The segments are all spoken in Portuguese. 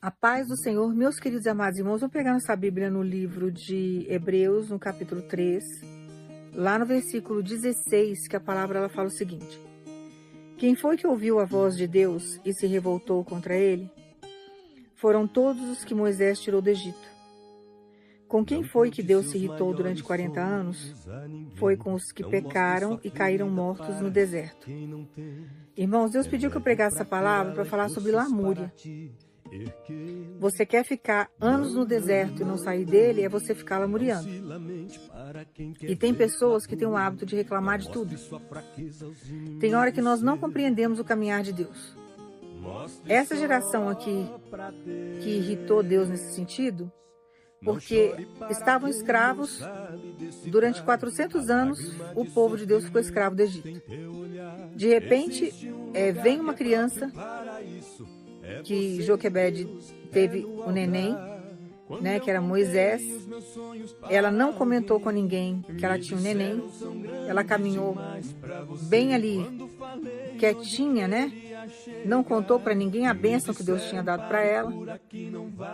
A paz do Senhor, meus queridos e amados irmãos, vou pegar nossa Bíblia no livro de Hebreus, no capítulo 3, lá no versículo 16, que a palavra ela fala o seguinte: Quem foi que ouviu a voz de Deus e se revoltou contra ele? Foram todos os que Moisés tirou do Egito. Com quem foi que Deus se irritou durante 40 anos? Foi com os que pecaram e caíram mortos no deserto. Irmãos, Deus pediu que eu pregasse essa palavra para falar sobre lamúria. Você quer ficar anos no deserto e não sair dele, é você ficar lamuriando. E tem pessoas que têm o hábito de reclamar de tudo. Tem hora que nós não compreendemos o caminhar de Deus. Essa geração aqui que irritou Deus nesse sentido, porque estavam escravos durante 400 anos, o povo de Deus ficou escravo do Egito. De repente, é, vem uma criança que Joquebed teve o neném, né, que era Moisés. Ela não comentou com ninguém que ela tinha um neném. Ela caminhou bem ali, quietinha, né? Não contou para ninguém a bênção que Deus tinha dado para ela.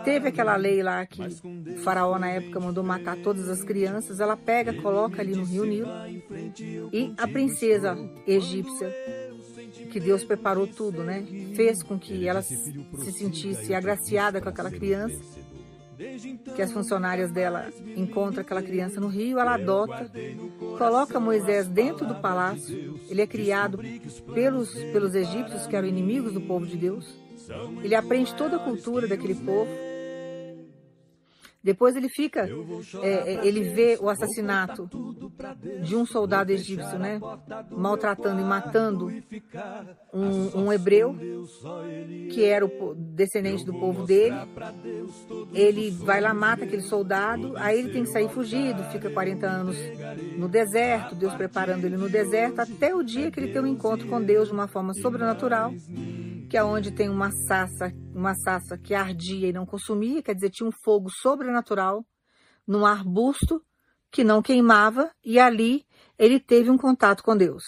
Teve aquela lei lá que o faraó na época mandou matar todas as crianças. Ela pega, coloca ali no rio Nilo. E a princesa egípcia que Deus preparou tudo, né? Fez com que ela se sentisse agraciada com aquela criança. Que as funcionárias dela encontram aquela criança no rio, ela adota, coloca Moisés dentro do palácio. Ele é criado pelos, pelos egípcios, que eram inimigos do povo de Deus. Ele aprende toda a cultura daquele povo depois ele fica, é, é, ele vê o assassinato de um soldado egípcio, né? Maltratando e matando um, um hebreu que era o descendente do povo dele. Ele vai lá, mata aquele soldado, aí ele tem que sair fugido, fica 40 anos no deserto, Deus preparando ele no deserto, até o dia que ele tem um encontro com Deus de uma forma sobrenatural que aonde tem uma sassa, uma sassa que ardia e não consumia, quer dizer, tinha um fogo sobrenatural num arbusto que não queimava e ali ele teve um contato com Deus.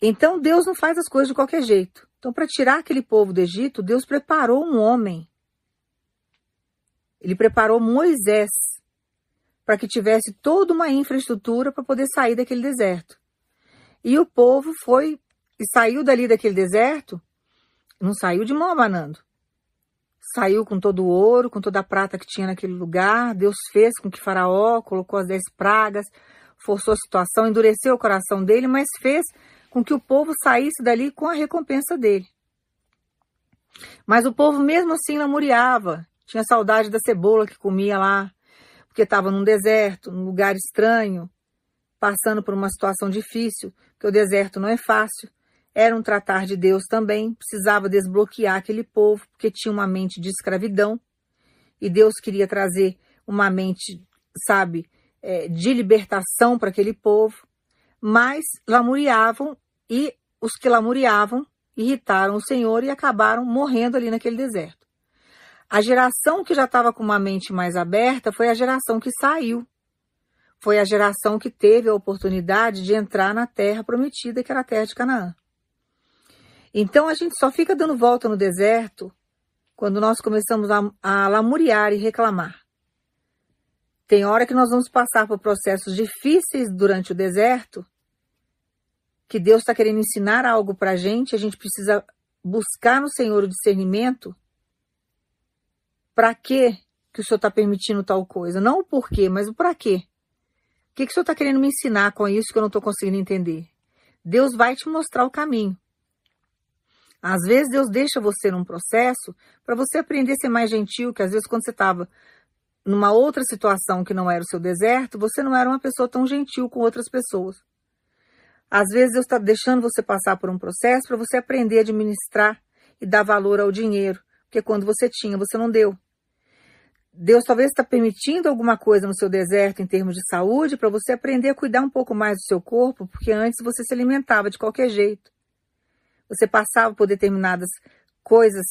Então Deus não faz as coisas de qualquer jeito. Então, para tirar aquele povo do Egito, Deus preparou um homem. Ele preparou Moisés para que tivesse toda uma infraestrutura para poder sair daquele deserto. E o povo foi e saiu dali daquele deserto, não saiu de mão abanando. Saiu com todo o ouro, com toda a prata que tinha naquele lugar. Deus fez com que Faraó colocou as dez pragas, forçou a situação, endureceu o coração dele, mas fez com que o povo saísse dali com a recompensa dele. Mas o povo mesmo assim lamuriava, tinha saudade da cebola que comia lá, porque estava num deserto, num lugar estranho, passando por uma situação difícil, porque o deserto não é fácil. Era um tratar de Deus também, precisava desbloquear aquele povo, porque tinha uma mente de escravidão, e Deus queria trazer uma mente, sabe, é, de libertação para aquele povo, mas lamuriavam e os que lamuriavam irritaram o Senhor e acabaram morrendo ali naquele deserto. A geração que já estava com uma mente mais aberta foi a geração que saiu. Foi a geração que teve a oportunidade de entrar na terra prometida, que era a terra de Canaã. Então a gente só fica dando volta no deserto quando nós começamos a, a lamuriar e reclamar. Tem hora que nós vamos passar por processos difíceis durante o deserto, que Deus está querendo ensinar algo para a gente, a gente precisa buscar no Senhor o discernimento. Para que o Senhor está permitindo tal coisa? Não o porquê, mas o para quê. O que, que o Senhor está querendo me ensinar com isso que eu não estou conseguindo entender? Deus vai te mostrar o caminho. Às vezes Deus deixa você num processo para você aprender a ser mais gentil, que às vezes quando você estava numa outra situação que não era o seu deserto, você não era uma pessoa tão gentil com outras pessoas. Às vezes Deus está deixando você passar por um processo para você aprender a administrar e dar valor ao dinheiro, porque quando você tinha, você não deu. Deus talvez está permitindo alguma coisa no seu deserto em termos de saúde para você aprender a cuidar um pouco mais do seu corpo, porque antes você se alimentava de qualquer jeito. Você passava por determinadas coisas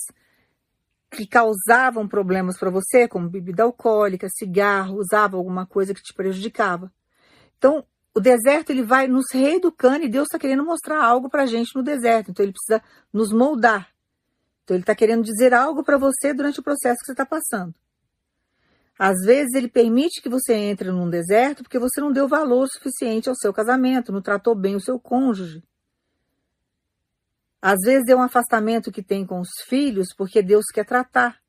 que causavam problemas para você, como bebida alcoólica, cigarro, usava alguma coisa que te prejudicava. Então, o deserto ele vai nos reeducando e Deus está querendo mostrar algo para a gente no deserto. Então, ele precisa nos moldar. Então ele está querendo dizer algo para você durante o processo que você está passando. Às vezes ele permite que você entre num deserto porque você não deu valor suficiente ao seu casamento, não tratou bem o seu cônjuge. Às vezes é um afastamento que tem com os filhos porque Deus quer tratar,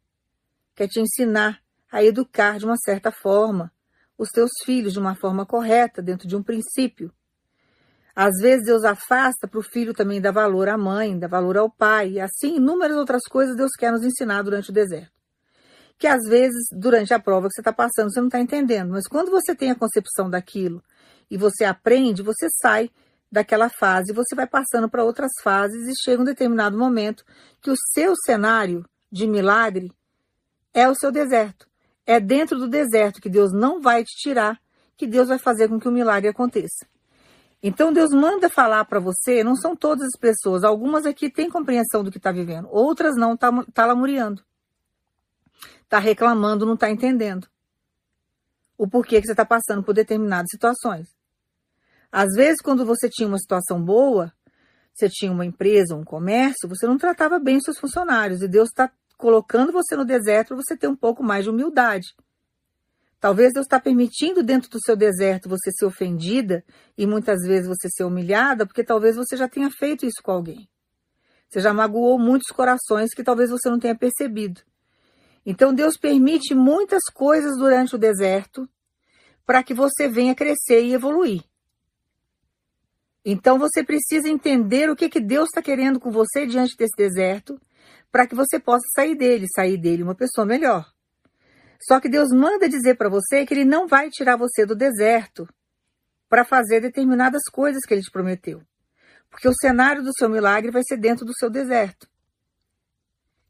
quer te ensinar a educar de uma certa forma os teus filhos de uma forma correta, dentro de um princípio. Às vezes Deus afasta para o filho também dar valor à mãe, dar valor ao pai, e assim inúmeras outras coisas Deus quer nos ensinar durante o deserto. Que às vezes, durante a prova que você está passando, você não está entendendo, mas quando você tem a concepção daquilo e você aprende, você sai daquela fase, você vai passando para outras fases e chega um determinado momento que o seu cenário de milagre é o seu deserto. É dentro do deserto que Deus não vai te tirar, que Deus vai fazer com que o milagre aconteça. Então Deus manda falar para você, não são todas as pessoas, algumas aqui têm compreensão do que está vivendo, outras não, está tá lamuriando. Está reclamando, não está entendendo o porquê que você está passando por determinadas situações. Às vezes, quando você tinha uma situação boa, você tinha uma empresa, um comércio, você não tratava bem os seus funcionários. E Deus está colocando você no deserto para você ter um pouco mais de humildade. Talvez Deus está permitindo dentro do seu deserto você ser ofendida e muitas vezes você ser humilhada, porque talvez você já tenha feito isso com alguém. Você já magoou muitos corações que talvez você não tenha percebido. Então Deus permite muitas coisas durante o deserto para que você venha crescer e evoluir. Então você precisa entender o que, que Deus está querendo com você diante desse deserto, para que você possa sair dele, sair dele uma pessoa melhor. Só que Deus manda dizer para você que Ele não vai tirar você do deserto para fazer determinadas coisas que Ele te prometeu. Porque o cenário do seu milagre vai ser dentro do seu deserto.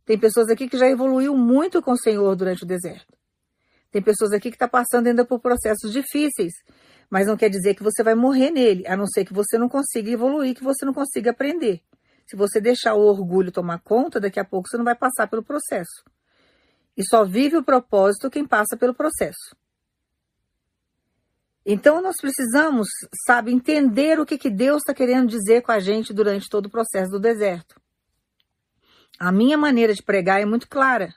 Tem pessoas aqui que já evoluiu muito com o Senhor durante o deserto. Tem pessoas aqui que estão tá passando ainda por processos difíceis mas não quer dizer que você vai morrer nele, a não ser que você não consiga evoluir, que você não consiga aprender. Se você deixar o orgulho tomar conta, daqui a pouco você não vai passar pelo processo. E só vive o propósito quem passa pelo processo. Então nós precisamos, sabe, entender o que, que Deus está querendo dizer com a gente durante todo o processo do deserto. A minha maneira de pregar é muito clara.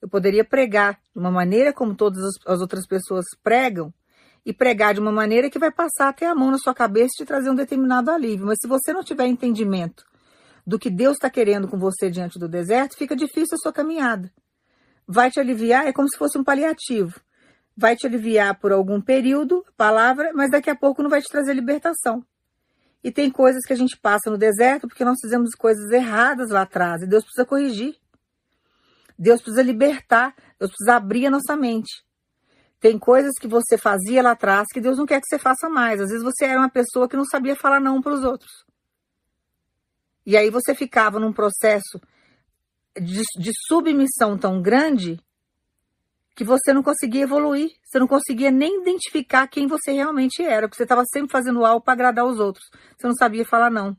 Eu poderia pregar de uma maneira como todas as outras pessoas pregam, e pregar de uma maneira que vai passar até a mão na sua cabeça e te trazer um determinado alívio. Mas se você não tiver entendimento do que Deus está querendo com você diante do deserto, fica difícil a sua caminhada. Vai te aliviar, é como se fosse um paliativo. Vai te aliviar por algum período, palavra, mas daqui a pouco não vai te trazer libertação. E tem coisas que a gente passa no deserto porque nós fizemos coisas erradas lá atrás e Deus precisa corrigir. Deus precisa libertar, Deus precisa abrir a nossa mente. Tem coisas que você fazia lá atrás que Deus não quer que você faça mais. Às vezes você era uma pessoa que não sabia falar não para os outros. E aí você ficava num processo de, de submissão tão grande que você não conseguia evoluir. Você não conseguia nem identificar quem você realmente era, porque você estava sempre fazendo algo para agradar os outros. Você não sabia falar não.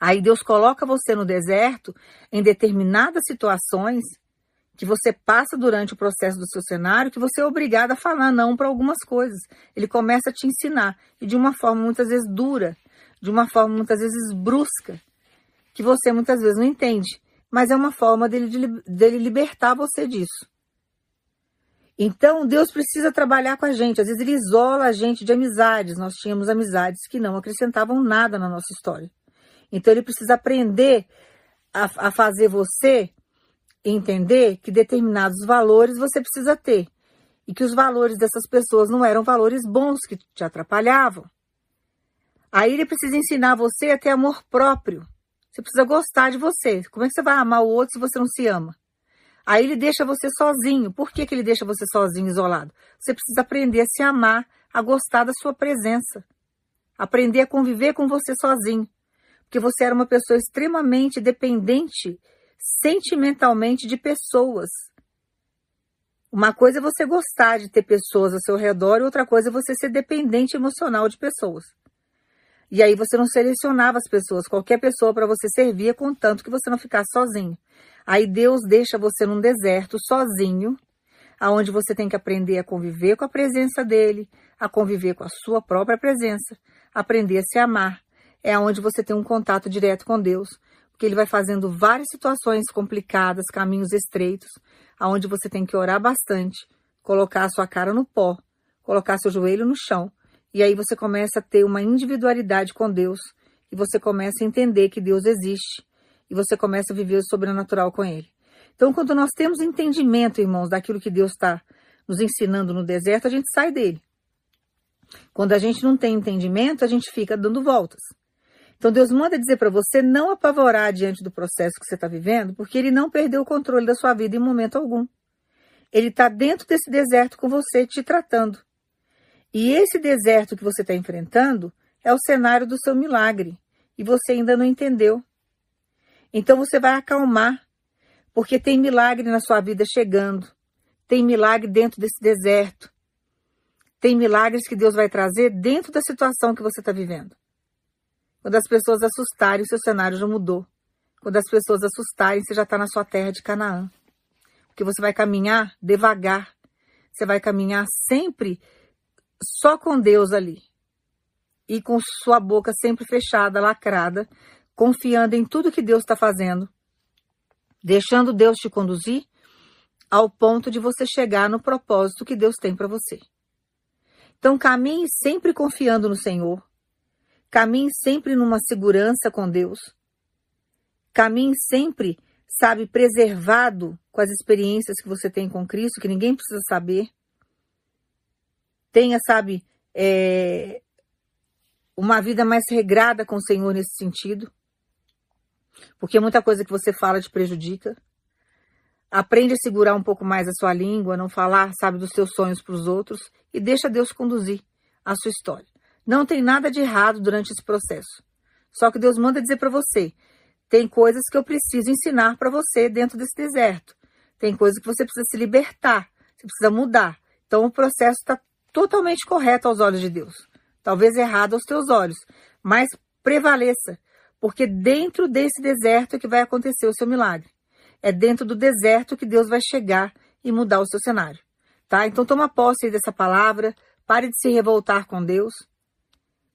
Aí Deus coloca você no deserto em determinadas situações que você passa durante o processo do seu cenário, que você é obrigado a falar não para algumas coisas. Ele começa a te ensinar, e de uma forma muitas vezes dura, de uma forma muitas vezes brusca, que você muitas vezes não entende, mas é uma forma dele, dele libertar você disso. Então, Deus precisa trabalhar com a gente. Às vezes, Ele isola a gente de amizades. Nós tínhamos amizades que não acrescentavam nada na nossa história. Então, Ele precisa aprender a, a fazer você entender que determinados valores você precisa ter e que os valores dessas pessoas não eram valores bons que te atrapalhavam. Aí ele precisa ensinar você a ter amor próprio. Você precisa gostar de você. Como é que você vai amar o outro se você não se ama? Aí ele deixa você sozinho. Por que, que ele deixa você sozinho, isolado? Você precisa aprender a se amar, a gostar da sua presença. Aprender a conviver com você sozinho. Porque você era uma pessoa extremamente dependente sentimentalmente de pessoas. Uma coisa é você gostar de ter pessoas ao seu redor, e outra coisa é você ser dependente emocional de pessoas. E aí você não selecionava as pessoas, qualquer pessoa para você servia, contanto que você não ficasse sozinho. Aí Deus deixa você num deserto sozinho, aonde você tem que aprender a conviver com a presença dele, a conviver com a sua própria presença, aprender a se amar. É aonde você tem um contato direto com Deus, porque ele vai fazendo várias situações complicadas, caminhos estreitos, aonde você tem que orar bastante, colocar a sua cara no pó, colocar seu joelho no chão, e aí você começa a ter uma individualidade com Deus, e você começa a entender que Deus existe, e você começa a viver o sobrenatural com Ele. Então, quando nós temos entendimento, irmãos, daquilo que Deus está nos ensinando no deserto, a gente sai dele. Quando a gente não tem entendimento, a gente fica dando voltas. Então Deus manda dizer para você não apavorar diante do processo que você está vivendo, porque Ele não perdeu o controle da sua vida em momento algum. Ele está dentro desse deserto com você, te tratando. E esse deserto que você está enfrentando é o cenário do seu milagre. E você ainda não entendeu. Então você vai acalmar, porque tem milagre na sua vida chegando. Tem milagre dentro desse deserto. Tem milagres que Deus vai trazer dentro da situação que você está vivendo. Quando as pessoas assustarem, o seu cenário já mudou. Quando as pessoas assustarem, você já está na sua terra de Canaã. Porque você vai caminhar devagar. Você vai caminhar sempre só com Deus ali. E com sua boca sempre fechada, lacrada, confiando em tudo que Deus está fazendo. Deixando Deus te conduzir ao ponto de você chegar no propósito que Deus tem para você. Então caminhe sempre confiando no Senhor, Caminhe sempre numa segurança com Deus. Caminhe sempre, sabe, preservado com as experiências que você tem com Cristo, que ninguém precisa saber. Tenha, sabe, é, uma vida mais regrada com o Senhor nesse sentido. Porque muita coisa que você fala te prejudica. Aprende a segurar um pouco mais a sua língua, não falar, sabe, dos seus sonhos para os outros e deixa Deus conduzir a sua história. Não tem nada de errado durante esse processo. Só que Deus manda dizer para você: tem coisas que eu preciso ensinar para você dentro desse deserto. Tem coisas que você precisa se libertar, você precisa mudar. Então o processo está totalmente correto aos olhos de Deus. Talvez errado aos teus olhos, mas prevaleça, porque dentro desse deserto é que vai acontecer o seu milagre. É dentro do deserto que Deus vai chegar e mudar o seu cenário. Tá? Então toma posse dessa palavra, pare de se revoltar com Deus.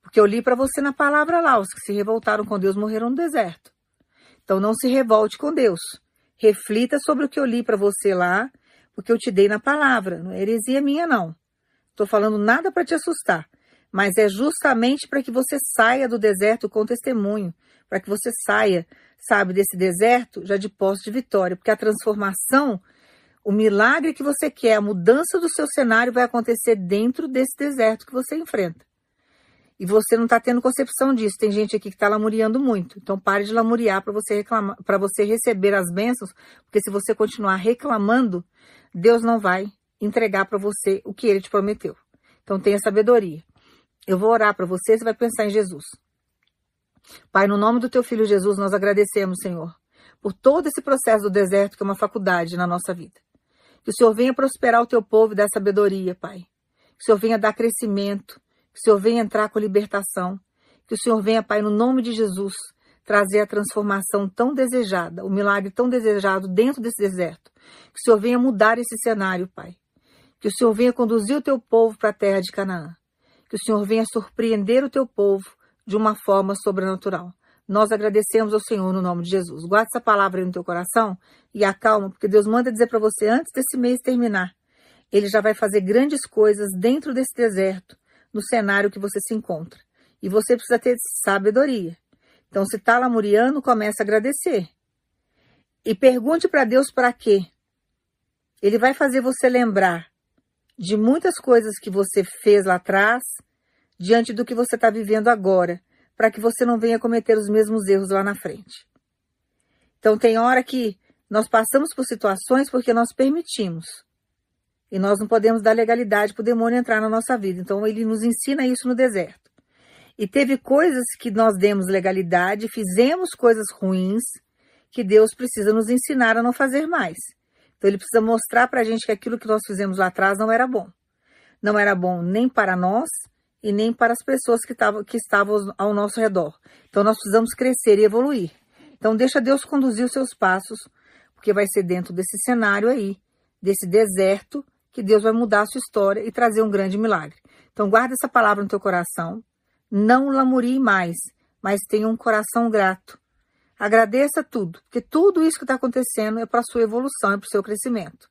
Porque eu li para você na palavra lá, os que se revoltaram com Deus morreram no deserto. Então não se revolte com Deus. Reflita sobre o que eu li para você lá, porque eu te dei na palavra. Não é heresia minha, não. Estou falando nada para te assustar, mas é justamente para que você saia do deserto com testemunho, para que você saia, sabe, desse deserto já de posse de vitória, porque a transformação, o milagre que você quer, a mudança do seu cenário vai acontecer dentro desse deserto que você enfrenta e você não está tendo concepção disso. Tem gente aqui que está lamuriando muito. Então pare de lamuriar para você reclamar, para você receber as bênçãos, porque se você continuar reclamando, Deus não vai entregar para você o que ele te prometeu. Então tenha sabedoria. Eu vou orar para você, você vai pensar em Jesus. Pai, no nome do teu filho Jesus, nós agradecemos, Senhor, por todo esse processo do deserto que é uma faculdade na nossa vida. Que o Senhor venha prosperar o teu povo e dar sabedoria, Pai. Que o Senhor venha dar crescimento, que o Senhor venha entrar com libertação. Que o Senhor venha, Pai, no nome de Jesus, trazer a transformação tão desejada, o milagre tão desejado dentro desse deserto. Que o Senhor venha mudar esse cenário, Pai. Que o Senhor venha conduzir o teu povo para a terra de Canaã. Que o Senhor venha surpreender o teu povo de uma forma sobrenatural. Nós agradecemos ao Senhor no nome de Jesus. Guarde essa palavra aí no teu coração e acalma, porque Deus manda dizer para você antes desse mês terminar. Ele já vai fazer grandes coisas dentro desse deserto no cenário que você se encontra. E você precisa ter sabedoria. Então, se está lamuriando, comece a agradecer. E pergunte para Deus para quê. Ele vai fazer você lembrar de muitas coisas que você fez lá atrás, diante do que você está vivendo agora, para que você não venha cometer os mesmos erros lá na frente. Então, tem hora que nós passamos por situações porque nós permitimos. E nós não podemos dar legalidade para o demônio entrar na nossa vida. Então ele nos ensina isso no deserto. E teve coisas que nós demos legalidade, fizemos coisas ruins, que Deus precisa nos ensinar a não fazer mais. Então ele precisa mostrar para a gente que aquilo que nós fizemos lá atrás não era bom. Não era bom nem para nós e nem para as pessoas que, tavam, que estavam ao nosso redor. Então nós precisamos crescer e evoluir. Então deixa Deus conduzir os seus passos, porque vai ser dentro desse cenário aí, desse deserto, que Deus vai mudar a sua história e trazer um grande milagre. Então guarda essa palavra no teu coração, não lamurie mais, mas tenha um coração grato. Agradeça tudo, porque tudo isso que está acontecendo é para a sua evolução, é para o seu crescimento.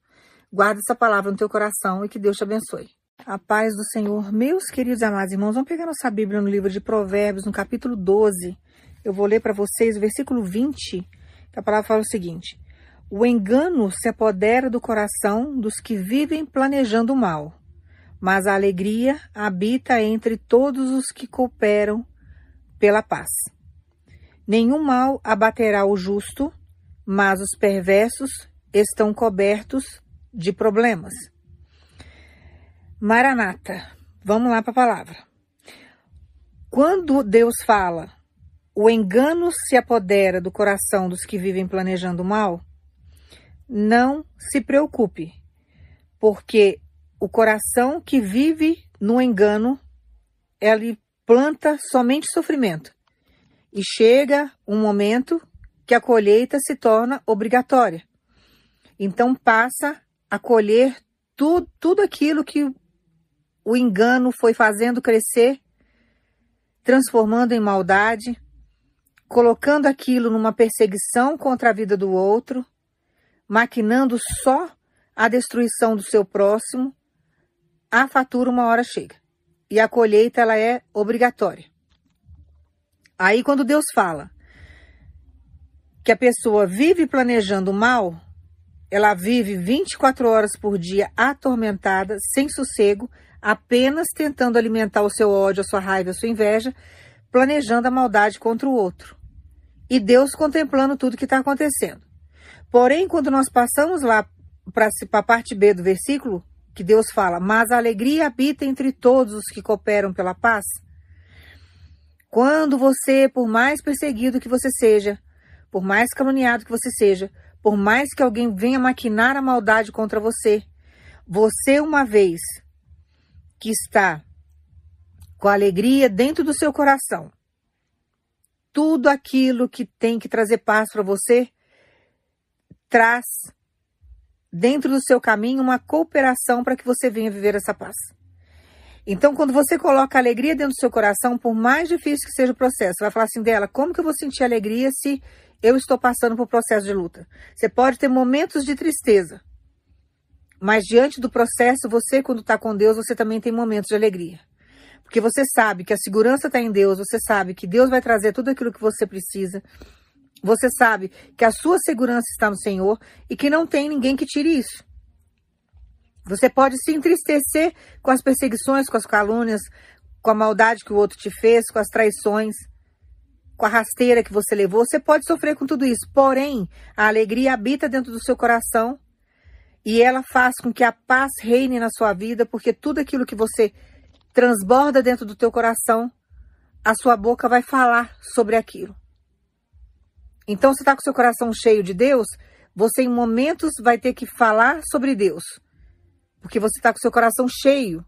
Guarda essa palavra no teu coração e que Deus te abençoe. A paz do Senhor. Meus queridos amados irmãos, vamos pegar nossa Bíblia no livro de Provérbios, no capítulo 12. Eu vou ler para vocês o versículo 20, que a palavra fala o seguinte: O engano se apodera do coração dos que vivem planejando o mal, mas a alegria habita entre todos os que cooperam pela paz. Nenhum mal abaterá o justo, mas os perversos estão cobertos de problemas. Maranata, vamos lá para a palavra. Quando Deus fala, o engano se apodera do coração dos que vivem planejando mal, não se preocupe, porque o coração que vive no engano, ele planta somente sofrimento. E chega um momento que a colheita se torna obrigatória. Então passa a colher tudo, tudo aquilo que o engano foi fazendo crescer, transformando em maldade, colocando aquilo numa perseguição contra a vida do outro, maquinando só a destruição do seu próximo, a fatura uma hora chega. E a colheita ela é obrigatória. Aí, quando Deus fala que a pessoa vive planejando mal, ela vive 24 horas por dia atormentada, sem sossego, apenas tentando alimentar o seu ódio, a sua raiva, a sua inveja, planejando a maldade contra o outro. E Deus contemplando tudo que está acontecendo. Porém, quando nós passamos lá para a parte B do versículo, que Deus fala, mas a alegria habita entre todos os que cooperam pela paz, quando você, por mais perseguido que você seja, por mais caluniado que você seja, por mais que alguém venha maquinar a maldade contra você, você, uma vez que está com alegria dentro do seu coração, tudo aquilo que tem que trazer paz para você, traz dentro do seu caminho uma cooperação para que você venha viver essa paz. Então, quando você coloca alegria dentro do seu coração, por mais difícil que seja o processo, vai falar assim dela, como que eu vou sentir alegria se eu estou passando por processo de luta? Você pode ter momentos de tristeza, mas diante do processo, você, quando está com Deus, você também tem momentos de alegria. Porque você sabe que a segurança está em Deus, você sabe que Deus vai trazer tudo aquilo que você precisa. Você sabe que a sua segurança está no Senhor e que não tem ninguém que tire isso. Você pode se entristecer com as perseguições, com as calúnias, com a maldade que o outro te fez, com as traições, com a rasteira que você levou. Você pode sofrer com tudo isso. Porém, a alegria habita dentro do seu coração e ela faz com que a paz reine na sua vida, porque tudo aquilo que você transborda dentro do teu coração, a sua boca vai falar sobre aquilo. Então, se está com seu coração cheio de Deus, você em momentos vai ter que falar sobre Deus. Porque você está com seu coração cheio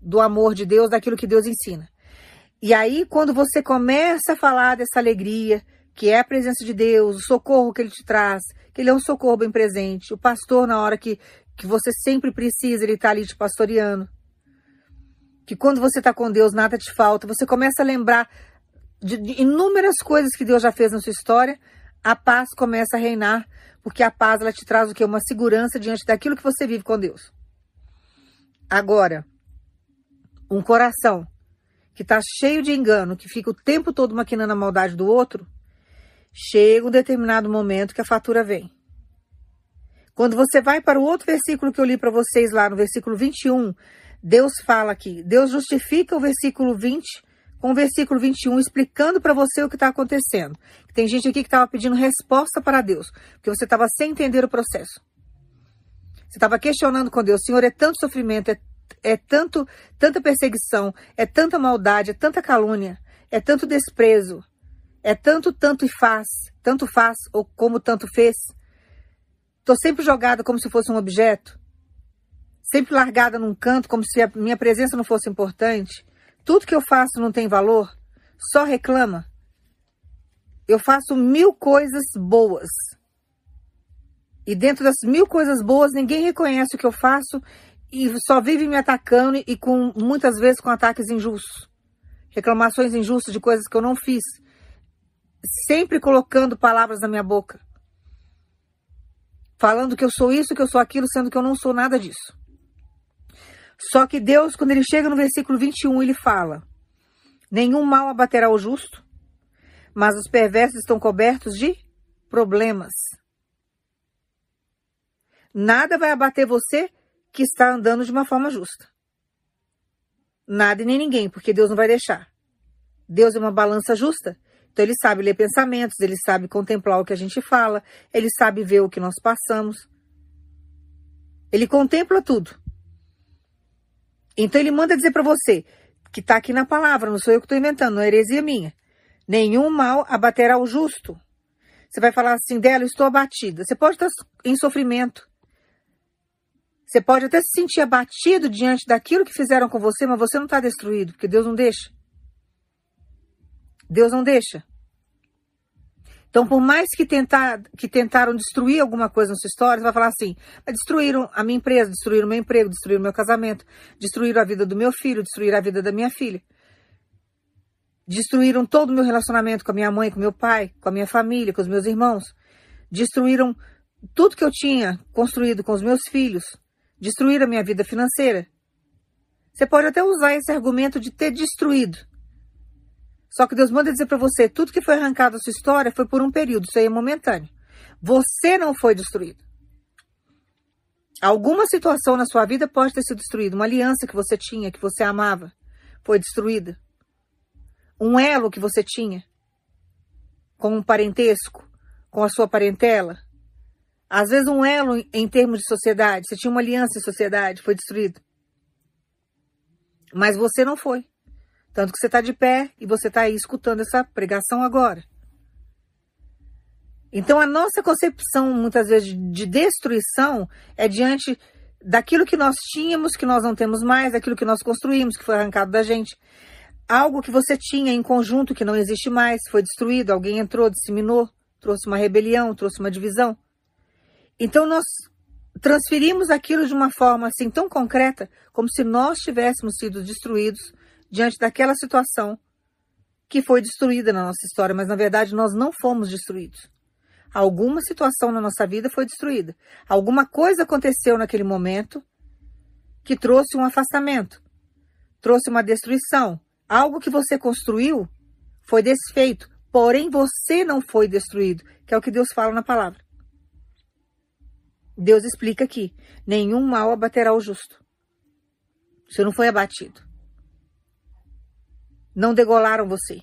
do amor de Deus, daquilo que Deus ensina. E aí, quando você começa a falar dessa alegria, que é a presença de Deus, o socorro que Ele te traz, que Ele é um socorro bem presente, o pastor, na hora que, que você sempre precisa, Ele está ali te pastoreando. Que quando você está com Deus, nada te falta. Você começa a lembrar de, de inúmeras coisas que Deus já fez na sua história, a paz começa a reinar, porque a paz ela te traz o quê? Uma segurança diante daquilo que você vive com Deus. Agora, um coração que está cheio de engano, que fica o tempo todo maquinando a maldade do outro, chega um determinado momento que a fatura vem. Quando você vai para o outro versículo que eu li para vocês lá no versículo 21, Deus fala aqui, Deus justifica o versículo 20 com o versículo 21, explicando para você o que está acontecendo. Tem gente aqui que estava pedindo resposta para Deus, porque você estava sem entender o processo. Você estava questionando com Deus, Senhor, é tanto sofrimento, é, é tanto, tanta perseguição, é tanta maldade, é tanta calúnia, é tanto desprezo, é tanto, tanto e faz, tanto faz ou como tanto fez. Estou sempre jogada como se fosse um objeto, sempre largada num canto como se a minha presença não fosse importante. Tudo que eu faço não tem valor, só reclama. Eu faço mil coisas boas, e dentro das mil coisas boas, ninguém reconhece o que eu faço e só vive me atacando e com muitas vezes com ataques injustos. Reclamações injustas de coisas que eu não fiz. sempre colocando palavras na minha boca. Falando que eu sou isso, que eu sou aquilo, sendo que eu não sou nada disso. Só que Deus, quando ele chega no versículo 21, ele fala: Nenhum mal abaterá o justo, mas os perversos estão cobertos de problemas. Nada vai abater você que está andando de uma forma justa. Nada e nem ninguém, porque Deus não vai deixar. Deus é uma balança justa. Então ele sabe ler pensamentos, ele sabe contemplar o que a gente fala, ele sabe ver o que nós passamos. Ele contempla tudo. Então ele manda dizer para você, que está aqui na palavra, não sou eu que estou inventando, não é heresia minha. Nenhum mal abaterá o justo. Você vai falar assim, dela, estou abatida. Você pode estar em sofrimento. Você pode até se sentir abatido diante daquilo que fizeram com você, mas você não está destruído, porque Deus não deixa. Deus não deixa. Então, por mais que, tentar, que tentaram destruir alguma coisa na sua história, você vai falar assim: destruíram a minha empresa, destruíram o meu emprego, destruíram o meu casamento, destruíram a vida do meu filho, destruíram a vida da minha filha. Destruíram todo o meu relacionamento com a minha mãe, com meu pai, com a minha família, com os meus irmãos. Destruíram tudo que eu tinha construído com os meus filhos. Destruíram a minha vida financeira. Você pode até usar esse argumento de ter destruído. Só que Deus manda dizer para você, tudo que foi arrancado da sua história foi por um período, isso aí é momentâneo. Você não foi destruído. Alguma situação na sua vida pode ter sido destruída. Uma aliança que você tinha, que você amava, foi destruída. Um elo que você tinha com um parentesco, com a sua parentela. Às vezes um elo em termos de sociedade. Você tinha uma aliança em sociedade, foi destruído. Mas você não foi. Tanto que você está de pé e você está aí escutando essa pregação agora. Então, a nossa concepção, muitas vezes, de destruição é diante daquilo que nós tínhamos, que nós não temos mais, daquilo que nós construímos, que foi arrancado da gente. Algo que você tinha em conjunto que não existe mais, foi destruído, alguém entrou, disseminou, trouxe uma rebelião, trouxe uma divisão. Então, nós transferimos aquilo de uma forma assim tão concreta, como se nós tivéssemos sido destruídos diante daquela situação que foi destruída na nossa história, mas na verdade nós não fomos destruídos. Alguma situação na nossa vida foi destruída. Alguma coisa aconteceu naquele momento que trouxe um afastamento, trouxe uma destruição. Algo que você construiu foi desfeito, porém você não foi destruído, que é o que Deus fala na palavra. Deus explica aqui: nenhum mal abaterá o justo. Você não foi abatido não degolaram você,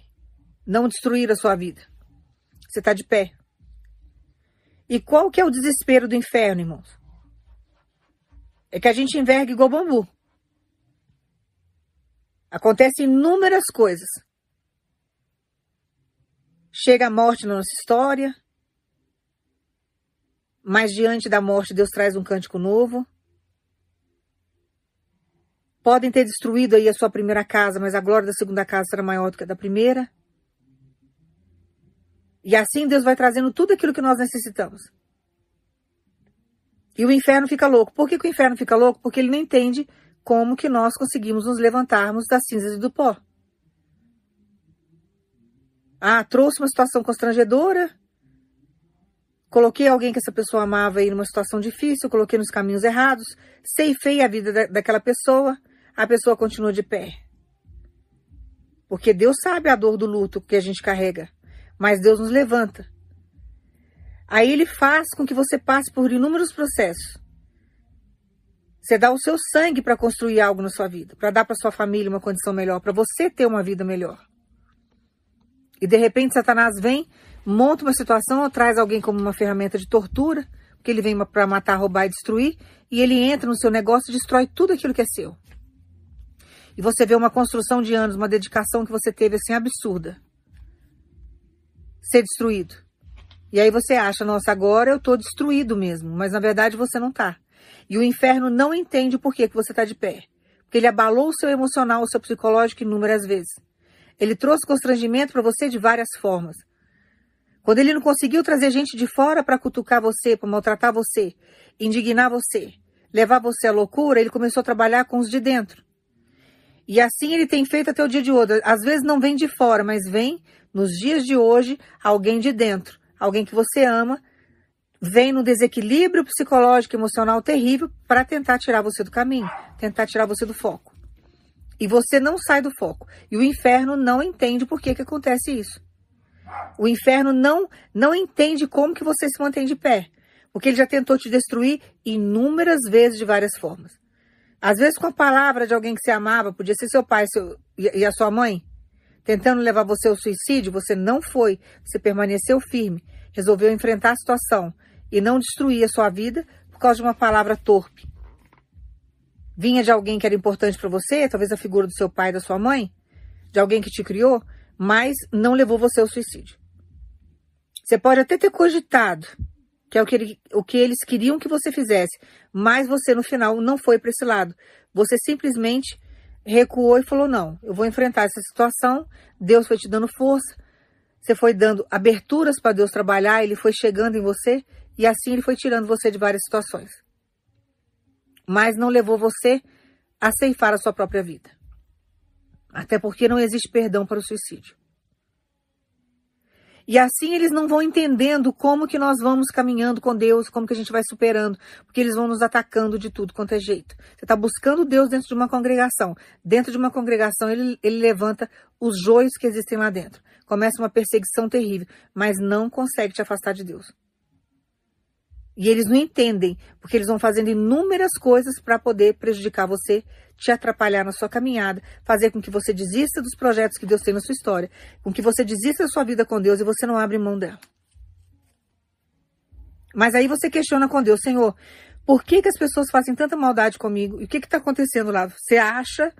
não destruíram a sua vida. Você está de pé. E qual que é o desespero do inferno, irmãos? É que a gente enverga igual bambu. Acontecem inúmeras coisas. Chega a morte na nossa história, mas diante da morte Deus traz um cântico novo. Podem ter destruído aí a sua primeira casa, mas a glória da segunda casa será maior do que a da primeira. E assim Deus vai trazendo tudo aquilo que nós necessitamos. E o inferno fica louco. Por que, que o inferno fica louco? Porque ele não entende como que nós conseguimos nos levantarmos das cinzas e do pó. Ah, trouxe uma situação constrangedora, coloquei alguém que essa pessoa amava aí numa situação difícil, coloquei nos caminhos errados, ceifei a vida da, daquela pessoa, a pessoa continua de pé. Porque Deus sabe a dor do luto que a gente carrega, mas Deus nos levanta. Aí ele faz com que você passe por inúmeros processos. Você dá o seu sangue para construir algo na sua vida, para dar para sua família uma condição melhor, para você ter uma vida melhor. E de repente Satanás vem, monta uma situação, ou traz alguém como uma ferramenta de tortura, porque ele vem para matar, roubar e destruir, e ele entra no seu negócio e destrói tudo aquilo que é seu e você vê uma construção de anos, uma dedicação que você teve assim absurda, ser destruído. E aí você acha, nossa, agora eu tô destruído mesmo, mas na verdade você não tá. E o inferno não entende o porquê que você tá de pé. Porque ele abalou o seu emocional, o seu psicológico inúmeras vezes. Ele trouxe constrangimento para você de várias formas. Quando ele não conseguiu trazer gente de fora para cutucar você, para maltratar você, indignar você, levar você à loucura, ele começou a trabalhar com os de dentro. E assim ele tem feito até o dia de hoje. Às vezes não vem de fora, mas vem Nos dias de hoje, alguém de dentro, alguém que você ama, vem no desequilíbrio psicológico emocional terrível para tentar tirar você do caminho, tentar tirar você do foco. E você não sai do foco. E o inferno não entende por que, que acontece isso. O inferno não, não entende como que você se mantém de pé. Porque ele já tentou te destruir inúmeras vezes de várias formas. Às vezes com a palavra de alguém que você amava, podia ser seu pai seu, e a sua mãe tentando levar você ao suicídio, você não foi, você permaneceu firme, resolveu enfrentar a situação e não destruir a sua vida por causa de uma palavra torpe. Vinha de alguém que era importante para você, talvez a figura do seu pai, da sua mãe, de alguém que te criou, mas não levou você ao suicídio. Você pode até ter cogitado, que é o que, ele, o que eles queriam que você fizesse, mas você no final não foi para esse lado. Você simplesmente recuou e falou: não, eu vou enfrentar essa situação. Deus foi te dando força, você foi dando aberturas para Deus trabalhar, ele foi chegando em você e assim ele foi tirando você de várias situações. Mas não levou você a ceifar a sua própria vida. Até porque não existe perdão para o suicídio. E assim eles não vão entendendo como que nós vamos caminhando com Deus, como que a gente vai superando, porque eles vão nos atacando de tudo quanto é jeito. Você está buscando Deus dentro de uma congregação. Dentro de uma congregação, ele, ele levanta os joios que existem lá dentro. Começa uma perseguição terrível, mas não consegue te afastar de Deus. E eles não entendem, porque eles vão fazendo inúmeras coisas para poder prejudicar você, te atrapalhar na sua caminhada, fazer com que você desista dos projetos que Deus tem na sua história, com que você desista da sua vida com Deus e você não abre mão dela. Mas aí você questiona com Deus, Senhor, por que, que as pessoas fazem tanta maldade comigo? E o que está acontecendo lá? Você acha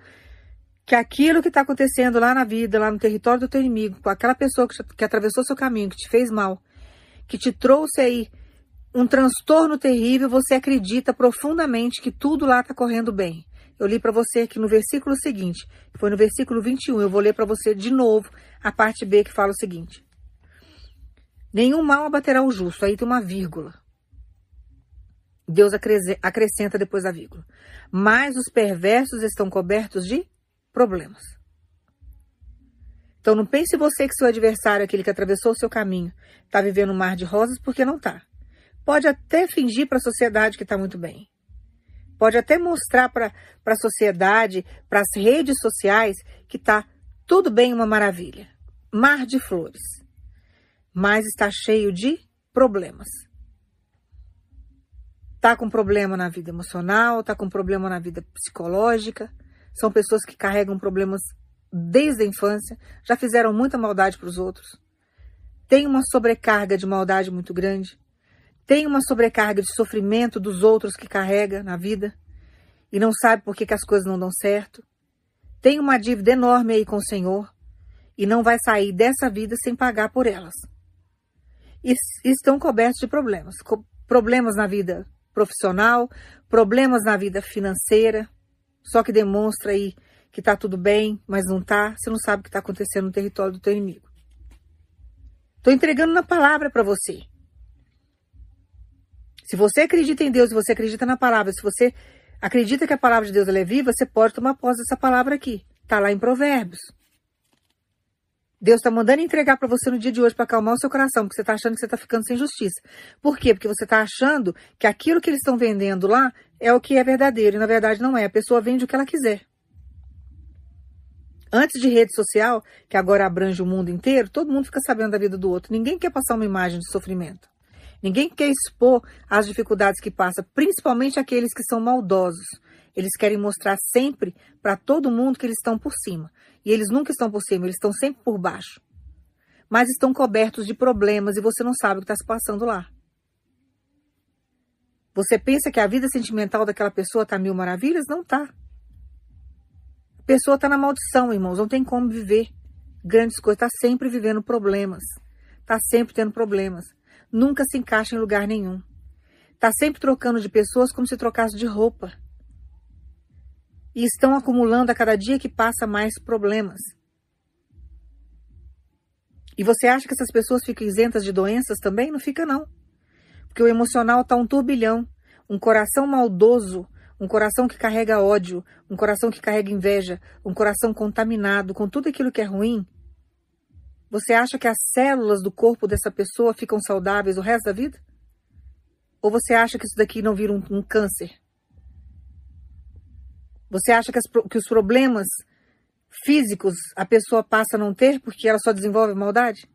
que aquilo que está acontecendo lá na vida, lá no território do teu inimigo, com aquela pessoa que, que atravessou seu caminho, que te fez mal, que te trouxe aí um transtorno terrível, você acredita profundamente que tudo lá está correndo bem. Eu li para você aqui no versículo seguinte, foi no versículo 21, eu vou ler para você de novo a parte B que fala o seguinte: Nenhum mal abaterá o justo, aí tem uma vírgula. Deus acrescenta depois da vírgula. Mas os perversos estão cobertos de problemas. Então não pense você que seu adversário, aquele que atravessou o seu caminho, está vivendo um mar de rosas, porque não está. Pode até fingir para a sociedade que está muito bem. Pode até mostrar para a sociedade, para as redes sociais, que está tudo bem, uma maravilha. Mar de flores. Mas está cheio de problemas. Está com problema na vida emocional, está com problema na vida psicológica. São pessoas que carregam problemas desde a infância, já fizeram muita maldade para os outros. Tem uma sobrecarga de maldade muito grande tem uma sobrecarga de sofrimento dos outros que carrega na vida e não sabe por que, que as coisas não dão certo, tem uma dívida enorme aí com o Senhor e não vai sair dessa vida sem pagar por elas. E estão cobertos de problemas. Problemas na vida profissional, problemas na vida financeira, só que demonstra aí que está tudo bem, mas não está, você não sabe o que está acontecendo no território do teu inimigo. Estou entregando na palavra para você. Se você acredita em Deus, se você acredita na palavra, se você acredita que a palavra de Deus é viva, você pode tomar posse dessa palavra aqui. Está lá em Provérbios. Deus está mandando entregar para você no dia de hoje para acalmar o seu coração, porque você está achando que você está ficando sem justiça. Por quê? Porque você está achando que aquilo que eles estão vendendo lá é o que é verdadeiro, e na verdade não é. A pessoa vende o que ela quiser. Antes de rede social, que agora abrange o mundo inteiro, todo mundo fica sabendo da vida do outro. Ninguém quer passar uma imagem de sofrimento. Ninguém quer expor as dificuldades que passa, principalmente aqueles que são maldosos. Eles querem mostrar sempre para todo mundo que eles estão por cima. E eles nunca estão por cima, eles estão sempre por baixo. Mas estão cobertos de problemas e você não sabe o que está se passando lá. Você pensa que a vida sentimental daquela pessoa está mil maravilhas? Não está. A pessoa está na maldição, irmãos, não tem como viver grandes coisas, está sempre vivendo problemas. Está sempre tendo problemas nunca se encaixa em lugar nenhum. Está sempre trocando de pessoas como se trocasse de roupa. E estão acumulando a cada dia que passa mais problemas. E você acha que essas pessoas ficam isentas de doenças também? Não fica, não. Porque o emocional está um turbilhão. Um coração maldoso, um coração que carrega ódio, um coração que carrega inveja, um coração contaminado com tudo aquilo que é ruim, Você acha que as células do corpo dessa pessoa ficam saudáveis o resto da vida? Ou você acha que isso daqui não vira um, um câncer? Você acha que, as, que, os problemas físicos a pessoa passa a não ter porque ela só desenvolve maldade?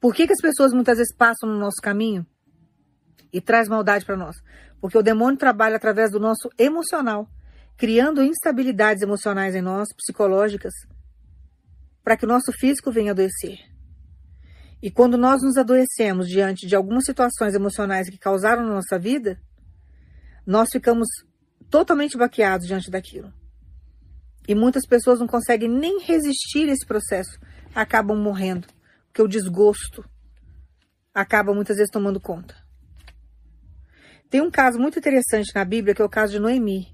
Por que, que as pessoas muitas vezes passam no nosso caminho e traz maldade para nós? Porque o demônio trabalha através do nosso emocional, criando instabilidades emocionais em nós, psicológicas, para que o nosso físico venha adoecer. E quando nós nos adoecemos diante de algumas situações emocionais que causaram na nossa vida, nós ficamos totalmente baqueados diante daquilo. E muitas pessoas não conseguem nem resistir a esse processo, acabam morrendo, porque o desgosto acaba muitas vezes tomando conta. Tem um caso muito interessante na Bíblia que é o caso de Noemi.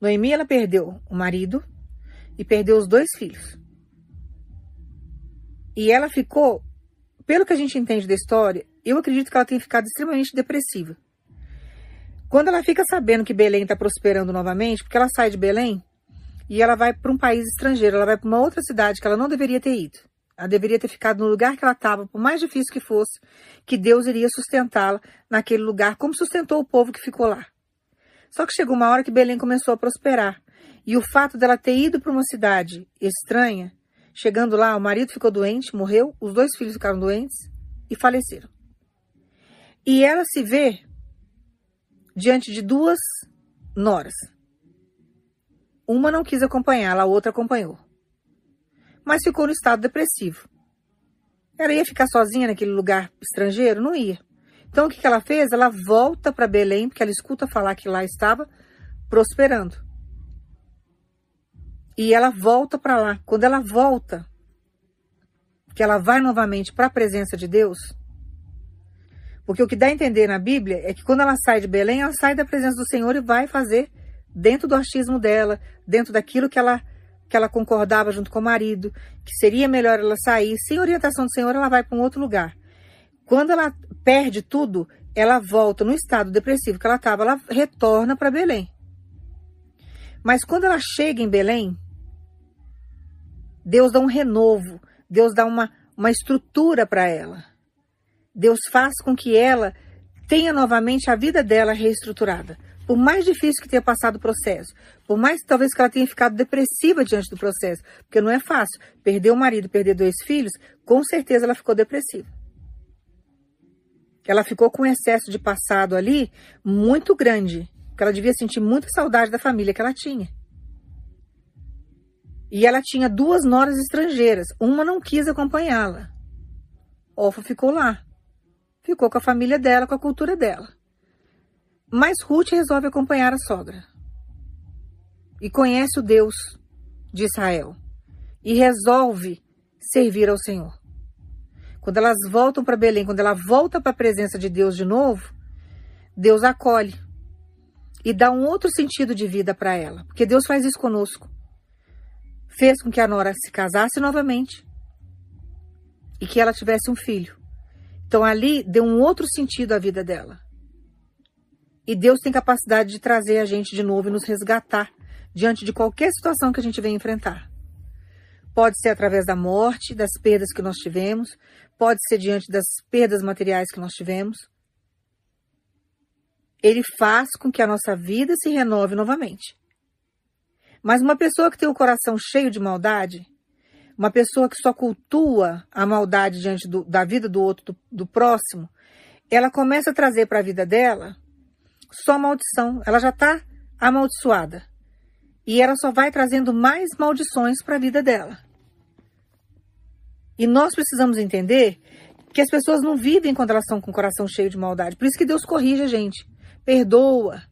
Noemi ela perdeu o marido e perdeu os dois filhos. E ela ficou, pelo que a gente entende da história, eu acredito que ela tenha ficado extremamente depressiva. Quando ela fica sabendo que Belém está prosperando novamente, porque ela sai de Belém e ela vai para um país estrangeiro, ela vai para uma outra cidade que ela não deveria ter ido. Ela deveria ter ficado no lugar que ela estava, por mais difícil que fosse, que Deus iria sustentá-la naquele lugar, como sustentou o povo que ficou lá. Só que chegou uma hora que Belém começou a prosperar. E o fato dela ter ido para uma cidade estranha, chegando lá, o marido ficou doente, morreu, os dois filhos ficaram doentes e faleceram. E ela se vê diante de duas noras. Uma não quis acompanhá-la, a outra acompanhou. Mas ficou no estado depressivo. Ela ia ficar sozinha naquele lugar estrangeiro? Não ia. Então o que, ela fez? Ela volta para Belém, porque ela escuta falar que lá estava prosperando. E ela volta para lá. Quando ela volta, que ela vai novamente para a presença de Deus, porque o que dá a entender na Bíblia é que quando ela sai de Belém, ela sai da presença do Senhor e vai fazer dentro do achismo dela, dentro daquilo que ela que ela concordava junto com o marido, que seria melhor ela sair, sem orientação do Senhor, ela vai para um outro lugar. Quando ela perde tudo, ela volta no estado depressivo que ela estava, ela retorna para Belém. Mas quando ela chega em Belém, Deus dá um renovo, Deus dá uma, uma estrutura para ela. Deus faz com que ela tenha novamente a vida dela reestruturada. Por mais difícil que tenha passado o processo, por mais talvez que ela tenha ficado depressiva diante do processo, porque não é fácil. Perder o marido, perder dois filhos, com certeza ela ficou depressiva. Ela ficou com um excesso de passado ali muito grande, porque ela devia sentir muita saudade da família que ela tinha. E ela tinha duas noras estrangeiras. Uma não quis acompanhá-la. Ofa ficou lá. Ficou com a família dela, com a cultura dela. Mas Ruth resolve acompanhar a sogra. E conhece o Deus de Israel. E resolve servir ao Senhor. Quando elas voltam para Belém, quando ela volta para a presença de Deus de novo, Deus acolhe e dá um outro sentido de vida para ela, porque Deus faz isso conosco fez com que a Nora se casasse novamente e que ela tivesse um filho. Então ali deu um outro sentido à vida dela. E Deus tem capacidade de trazer a gente de novo e nos resgatar diante de qualquer situação que a gente venha enfrentar. Pode ser através da morte, das perdas que nós tivemos, pode ser diante das perdas materiais que nós tivemos. Ele faz com que a nossa vida se renove novamente. Mas uma pessoa que tem o coração cheio de maldade, uma pessoa que só cultua a maldade diante do, da vida do outro, do, do próximo, ela começa a trazer para a vida dela só maldição. Ela já está amaldiçoada. E ela só vai trazendo mais maldições para a vida dela. E nós precisamos entender que as pessoas não vivem quando elas estão com o coração cheio de maldade. Por isso que Deus corrige a gente. Perdoa,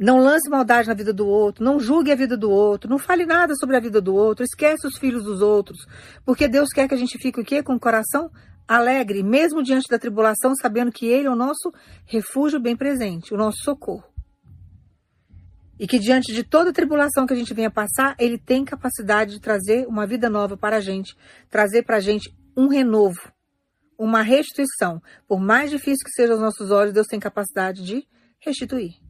não lance maldade na vida do outro, não julgue a vida do outro, não fale nada sobre a vida do outro, esquece os filhos dos outros, porque Deus quer que a gente fique o quê? Com o coração alegre, mesmo diante da tribulação, sabendo que Ele é o nosso refúgio bem presente, o nosso socorro. E que diante de toda tribulação que a gente venha passar, Ele tem capacidade de trazer uma vida nova para a gente, trazer para a gente um renovo, uma restituição. Por mais difícil que sejam os nossos olhos, Deus tem capacidade de restituir.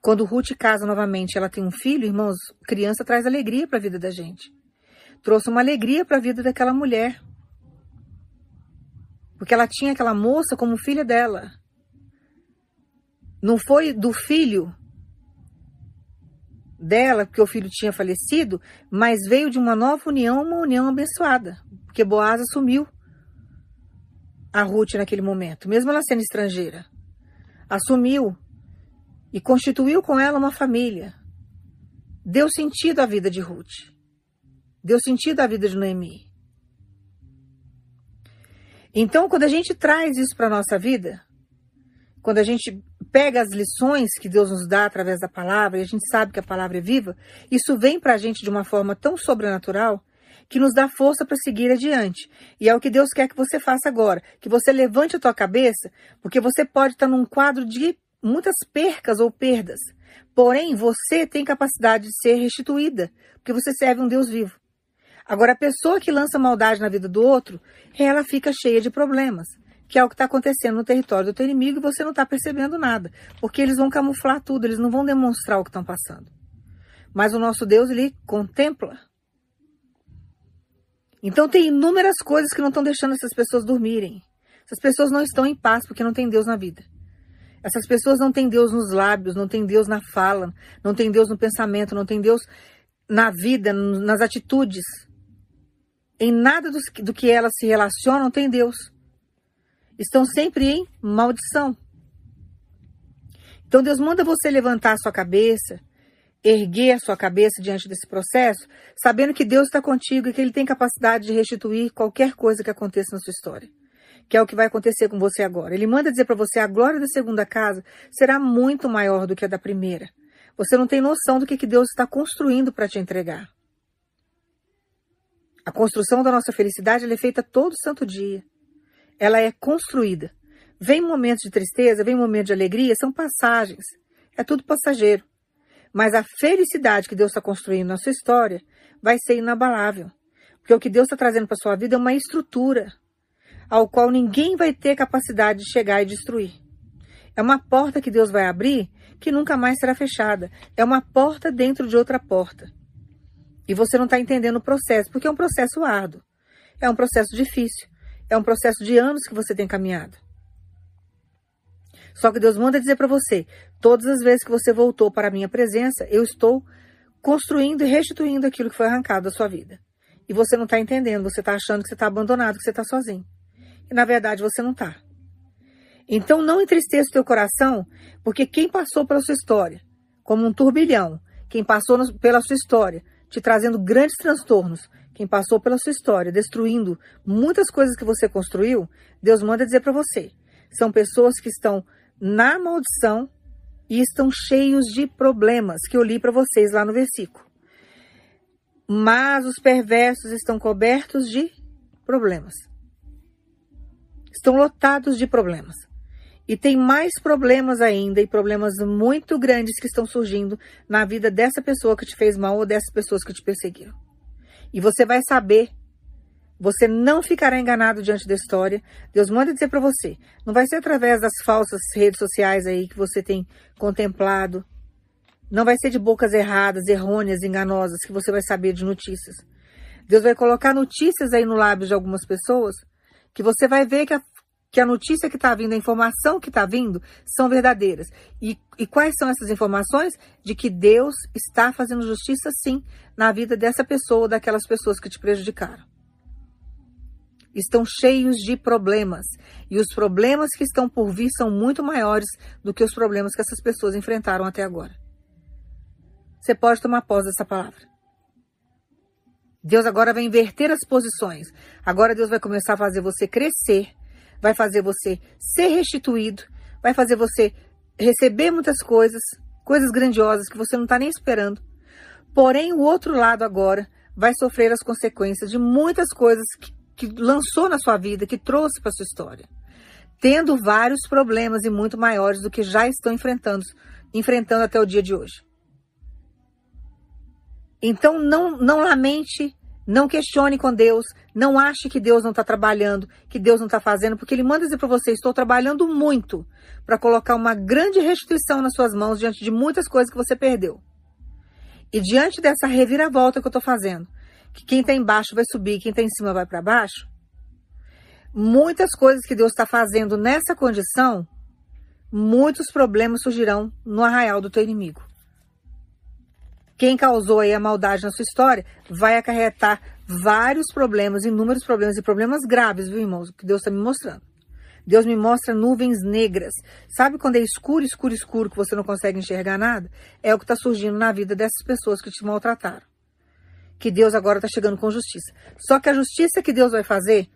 Quando Ruth casa novamente, ela tem um filho, irmãos, criança traz alegria para a vida da gente. trouxe uma alegria para a vida daquela mulher. Porque ela tinha aquela moça como filha dela. Não foi do filho dela, porque o filho tinha falecido, mas veio de uma nova união, uma união abençoada. Porque Boaz assumiu a Ruth naquele momento, mesmo ela sendo estrangeira. Assumiu e constituiu com ela uma família. Deu sentido à vida de Ruth. Deu sentido à vida de Noemi. Então, quando a gente traz isso para a nossa vida, quando a gente pega as lições que Deus nos dá através da palavra, e a gente sabe que a palavra é viva, isso vem para a gente de uma forma tão sobrenatural que nos dá força para seguir adiante. E é o que Deus quer que você faça agora, que você levante a tua cabeça, porque você pode estar num quadro de muitas percas ou perdas. Porém, você tem capacidade de ser restituída, porque você serve um Deus vivo. Agora, a pessoa que lança maldade na vida do outro, ela fica cheia de problemas, que é o que está acontecendo no território do teu inimigo e você não está percebendo nada, porque eles vão camuflar tudo, eles não vão demonstrar o que estão passando. Mas o nosso Deus, ele contempla. Então, tem inúmeras coisas que não estão deixando essas pessoas dormirem. Essas pessoas não estão em paz porque não tem Deus na vida. Essas pessoas não têm Deus nos lábios, não têm Deus na fala, não têm Deus no pensamento, não têm Deus na vida, nas atitudes. Em nada do, que elas se relacionam tem Deus. Estão sempre em maldição. Então Deus manda você levantar a sua cabeça, erguer a sua cabeça diante desse processo, sabendo que Deus está contigo e que Ele tem capacidade de restituir qualquer coisa que aconteça na sua história. Que é o que vai acontecer com você agora. Ele manda dizer para você: a glória da segunda casa será muito maior do que a da primeira. Você não tem noção do que, que Deus está construindo para te entregar. A construção da nossa felicidade é feita todo santo dia. Ela é construída. Vem momentos de tristeza, vem momentos de alegria, são passagens. É tudo passageiro. Mas a felicidade que Deus está construindo na sua história vai ser inabalável. Porque o que Deus está trazendo para sua vida é uma estrutura ao qual ninguém vai ter capacidade de chegar e destruir. É uma porta que Deus vai abrir que nunca mais será fechada. É uma porta dentro de outra porta. E você não está entendendo o processo, porque é um processo árduo. É um processo difícil. É um processo de anos que você tem caminhado. Só que Deus manda dizer para você: todas as vezes que você voltou para a minha presença, eu estou construindo e restituindo aquilo que foi arrancado da sua vida. E você não está entendendo, você está achando que você está abandonado, que você está sozinho. E na verdade você não está. Então não entristeça o teu coração, porque quem passou pela sua história, como um turbilhão, quem passou pela sua história, te trazendo grandes transtornos. Quem passou pela sua história, destruindo muitas coisas que você construiu, Deus manda dizer para você. São pessoas que estão na maldição e estão cheios de problemas, que eu li para vocês lá no versículo. Mas os perversos estão cobertos de problemas. Estão lotados de problemas. E tem mais problemas ainda, e problemas muito grandes que estão surgindo na vida dessa pessoa que te fez mal ou dessas pessoas que te perseguiram. E você vai saber, você não ficará enganado diante da história. Deus manda dizer para você, não vai ser através das falsas redes sociais aí que você tem contemplado. Não vai ser de bocas erradas, errôneas, enganosas que você vai saber de notícias. Deus vai colocar notícias aí no lábio de algumas pessoas que você vai ver que a, que a notícia que está vindo, a informação que está vindo, são verdadeiras. E, e quais são essas informações? De que Deus está fazendo justiça, sim, na vida dessa pessoa, daquelas pessoas que te prejudicaram. Estão cheios de problemas. E os problemas que estão por vir são muito maiores do que os problemas que essas pessoas enfrentaram até agora. Você pode tomar posse dessa palavra. Deus agora vai inverter as posições. Agora Deus vai começar a fazer você crescer vai fazer você ser restituído, vai fazer você receber muitas coisas, coisas grandiosas que você não está nem esperando. Porém, o outro lado agora vai sofrer as consequências de muitas coisas que, que lançou na sua vida, que trouxe para sua história, tendo vários problemas e muito maiores do que já estão enfrentando, enfrentando até o dia de hoje. Então, não, não lamente não questione com Deus, não ache que Deus não está trabalhando, que Deus não está fazendo, porque Ele manda dizer para você: estou trabalhando muito para colocar uma grande restituição nas suas mãos diante de muitas coisas que você perdeu. E diante dessa reviravolta que eu estou fazendo, que quem está embaixo vai subir, quem está em cima vai para baixo, muitas coisas que Deus está fazendo nessa condição, muitos problemas surgirão no arraial do teu inimigo. Quem causou aí a maldade na sua história vai acarretar vários problemas, inúmeros problemas e problemas graves, viu, irmãos? Que Deus está me mostrando. Deus me mostra nuvens negras. Sabe quando é escuro, escuro, escuro, que você não consegue enxergar nada? É o que está surgindo na vida dessas pessoas que te maltrataram. Que Deus agora está chegando com justiça. Só que a justiça que Deus vai fazer,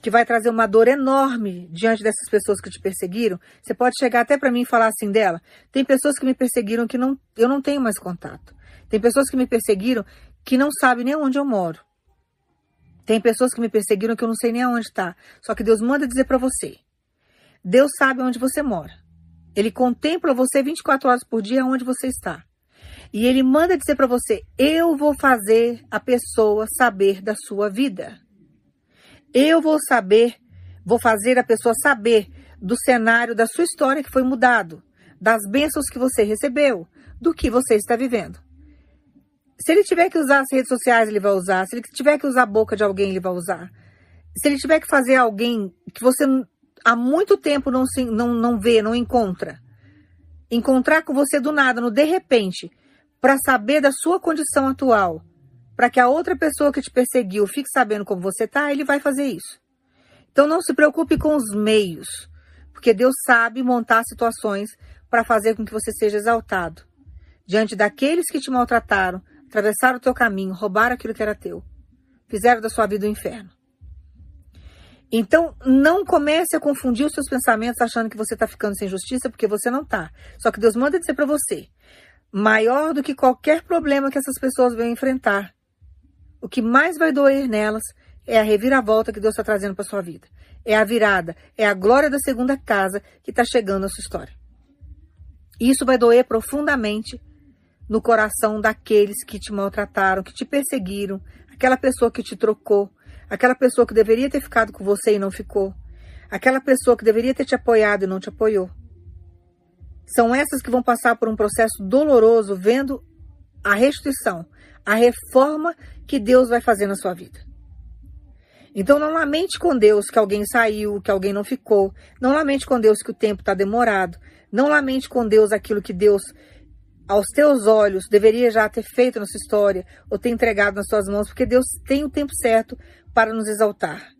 que vai trazer uma dor enorme diante dessas pessoas que te perseguiram, você pode chegar até para mim e falar assim dela. Tem pessoas que me perseguiram que não, eu não tenho mais contato. Tem pessoas que me perseguiram que não sabem nem onde eu moro. Tem pessoas que me perseguiram que eu não sei nem aonde está. Só que Deus manda dizer para você. Deus sabe onde você mora. Ele contempla você 24 horas por dia onde você está. E ele manda dizer para você: eu vou fazer a pessoa saber da sua vida. Eu vou saber, vou fazer a pessoa saber do cenário da sua história que foi mudado, das bênçãos que você recebeu, do que você está vivendo. Se ele tiver que usar as redes sociais, ele vai usar. Se ele tiver que usar a boca de alguém, ele vai usar. Se ele tiver que fazer alguém que você há muito tempo não, se, não, não vê, não encontra, encontrar com você do nada, no de repente, para saber da sua condição atual, para que a outra pessoa que te perseguiu fique sabendo como você está, ele vai fazer isso. Então não se preocupe com os meios, porque Deus sabe montar situações para fazer com que você seja exaltado diante daqueles que te maltrataram, atravessaram o teu caminho, roubaram aquilo que era teu, fizeram da sua vida um inferno. Então, não comece a confundir os seus pensamentos achando que você está ficando sem justiça, porque você não está. Só que Deus manda dizer para você: maior do que qualquer problema que essas pessoas venham enfrentar, o que mais vai doer nelas é a reviravolta que Deus está trazendo para sua vida. É a virada, é a glória da segunda casa que está chegando na sua história. Isso vai doer profundamente no coração daqueles que te maltrataram, que te perseguiram, aquela pessoa que te trocou, aquela pessoa que deveria ter ficado com você e não ficou, aquela pessoa que deveria ter te apoiado e não te apoiou. São essas que vão passar por um processo doloroso vendo a restituição, a reforma que Deus vai fazer na sua vida. Então não lamente com Deus que alguém saiu, que alguém não ficou. Não lamente com Deus que o tempo está demorado. Não lamente com Deus aquilo que Deus aos teus olhos deveria já ter feito na sua história ou ter entregado nas suas mãos, porque Deus tem o tempo certo para nos exaltar.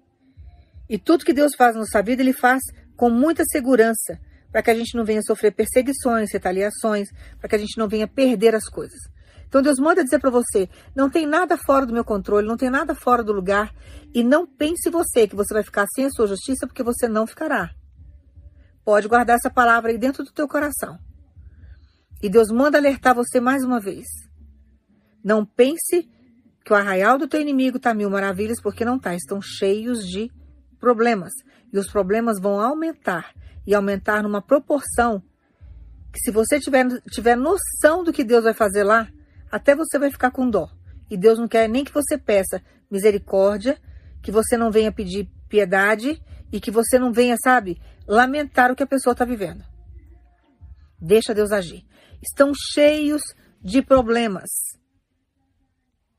E tudo que Deus faz na nossa vida, Ele faz com muita segurança, para que a gente não venha sofrer perseguições, retaliações, para que a gente não venha perder as coisas. Então Deus manda dizer para você: não tem nada fora do meu controle, não tem nada fora do lugar, e não pense você que você vai ficar sem a sua justiça, porque você não ficará. Pode guardar essa palavra aí dentro do teu coração. E Deus manda alertar você mais uma vez. Não pense que o arraial do teu inimigo está mil maravilhas, porque não está. Estão cheios de problemas. E os problemas vão aumentar. E aumentar numa proporção que se você tiver, tiver noção do que Deus vai fazer lá, até você vai ficar com dó. E Deus não quer nem que você peça misericórdia, que você não venha pedir piedade e que você não venha, sabe, lamentar o que a pessoa está vivendo. Deixa Deus agir estão cheios de problemas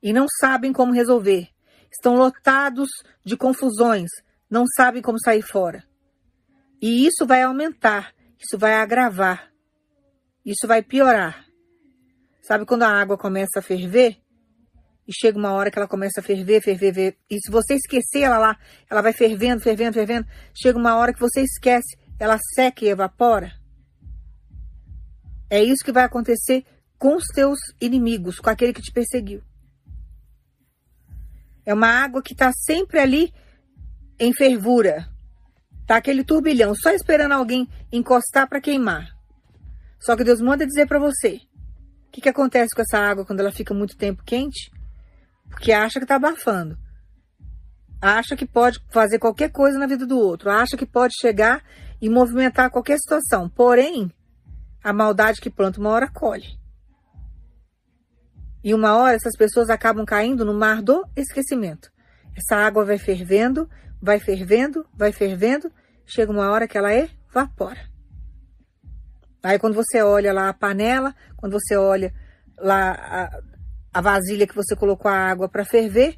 e não sabem como resolver. Estão lotados de confusões, não sabem como sair fora. E isso vai aumentar, isso vai agravar, isso vai piorar. Sabe quando a água começa a ferver? E chega uma hora que ela começa a ferver, ferver, ferver. E se você esquecer ela lá, ela vai fervendo, fervendo, fervendo. Chega uma hora que você esquece, ela seca e evapora. É isso que vai acontecer com os teus inimigos, com aquele que te perseguiu. É uma água que está sempre ali em fervura. Tá aquele turbilhão, só esperando alguém encostar para queimar. Só que Deus manda dizer para você: que, que acontece com essa água quando ela fica muito tempo quente? Porque acha que está abafando. Acha que pode fazer qualquer coisa na vida do outro. Acha que pode chegar e movimentar qualquer situação. Porém, a maldade que planta uma hora colhe. E uma hora essas pessoas acabam caindo no mar do esquecimento. Essa água vai fervendo, vai fervendo, vai fervendo, chega uma hora que ela evapora. Aí quando você olha lá a panela, quando você olha lá a, a vasilha que você colocou a água para ferver,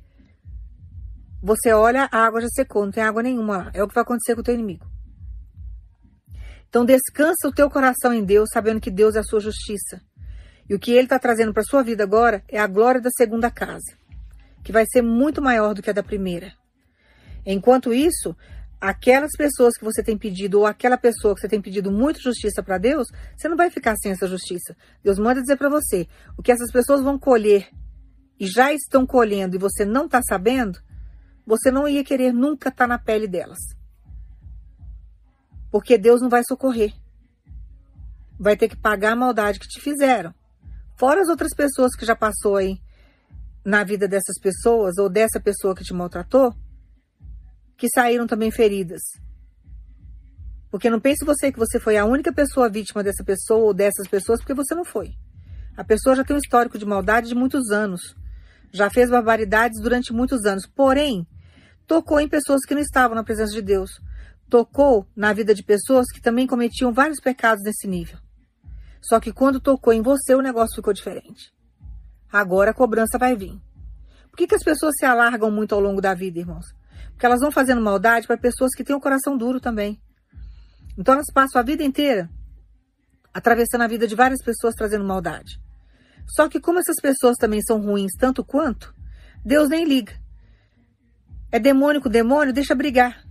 você olha, a água já secou, não tem água nenhuma lá. É o que vai acontecer com o teu inimigo. Então descansa o teu coração em Deus, sabendo que Deus é a sua justiça. E o que ele está trazendo para sua vida agora é a glória da segunda casa, que vai ser muito maior do que a da primeira. Enquanto isso, aquelas pessoas que você tem pedido, ou aquela pessoa que você tem pedido muito justiça para Deus, você não vai ficar sem essa justiça. Deus manda dizer para você: o que essas pessoas vão colher e já estão colhendo e você não está sabendo, você não ia querer nunca estar tá na pele delas. Porque Deus não vai socorrer. Vai ter que pagar a maldade que te fizeram. Fora as outras pessoas que já passou aí na vida dessas pessoas, ou dessa pessoa que te maltratou, que saíram também feridas. Porque não pense você que você foi a única pessoa vítima dessa pessoa ou dessas pessoas, porque você não foi. A pessoa já tem um histórico de maldade de muitos anos. Já fez barbaridades durante muitos anos. Porém, tocou em pessoas que não estavam na presença de Deus. Tocou na vida de pessoas que também cometiam vários pecados nesse nível. Só que quando tocou em você, o negócio ficou diferente. Agora a cobrança vai vir. Por que, que as pessoas se alargam muito ao longo da vida, irmãos? Porque elas vão fazendo maldade para pessoas que têm o coração duro também. Então elas passam a vida inteira atravessando a vida de várias pessoas trazendo maldade. Só que como essas pessoas também são ruins tanto quanto, Deus nem liga. É demônio com demônio, deixa brigar.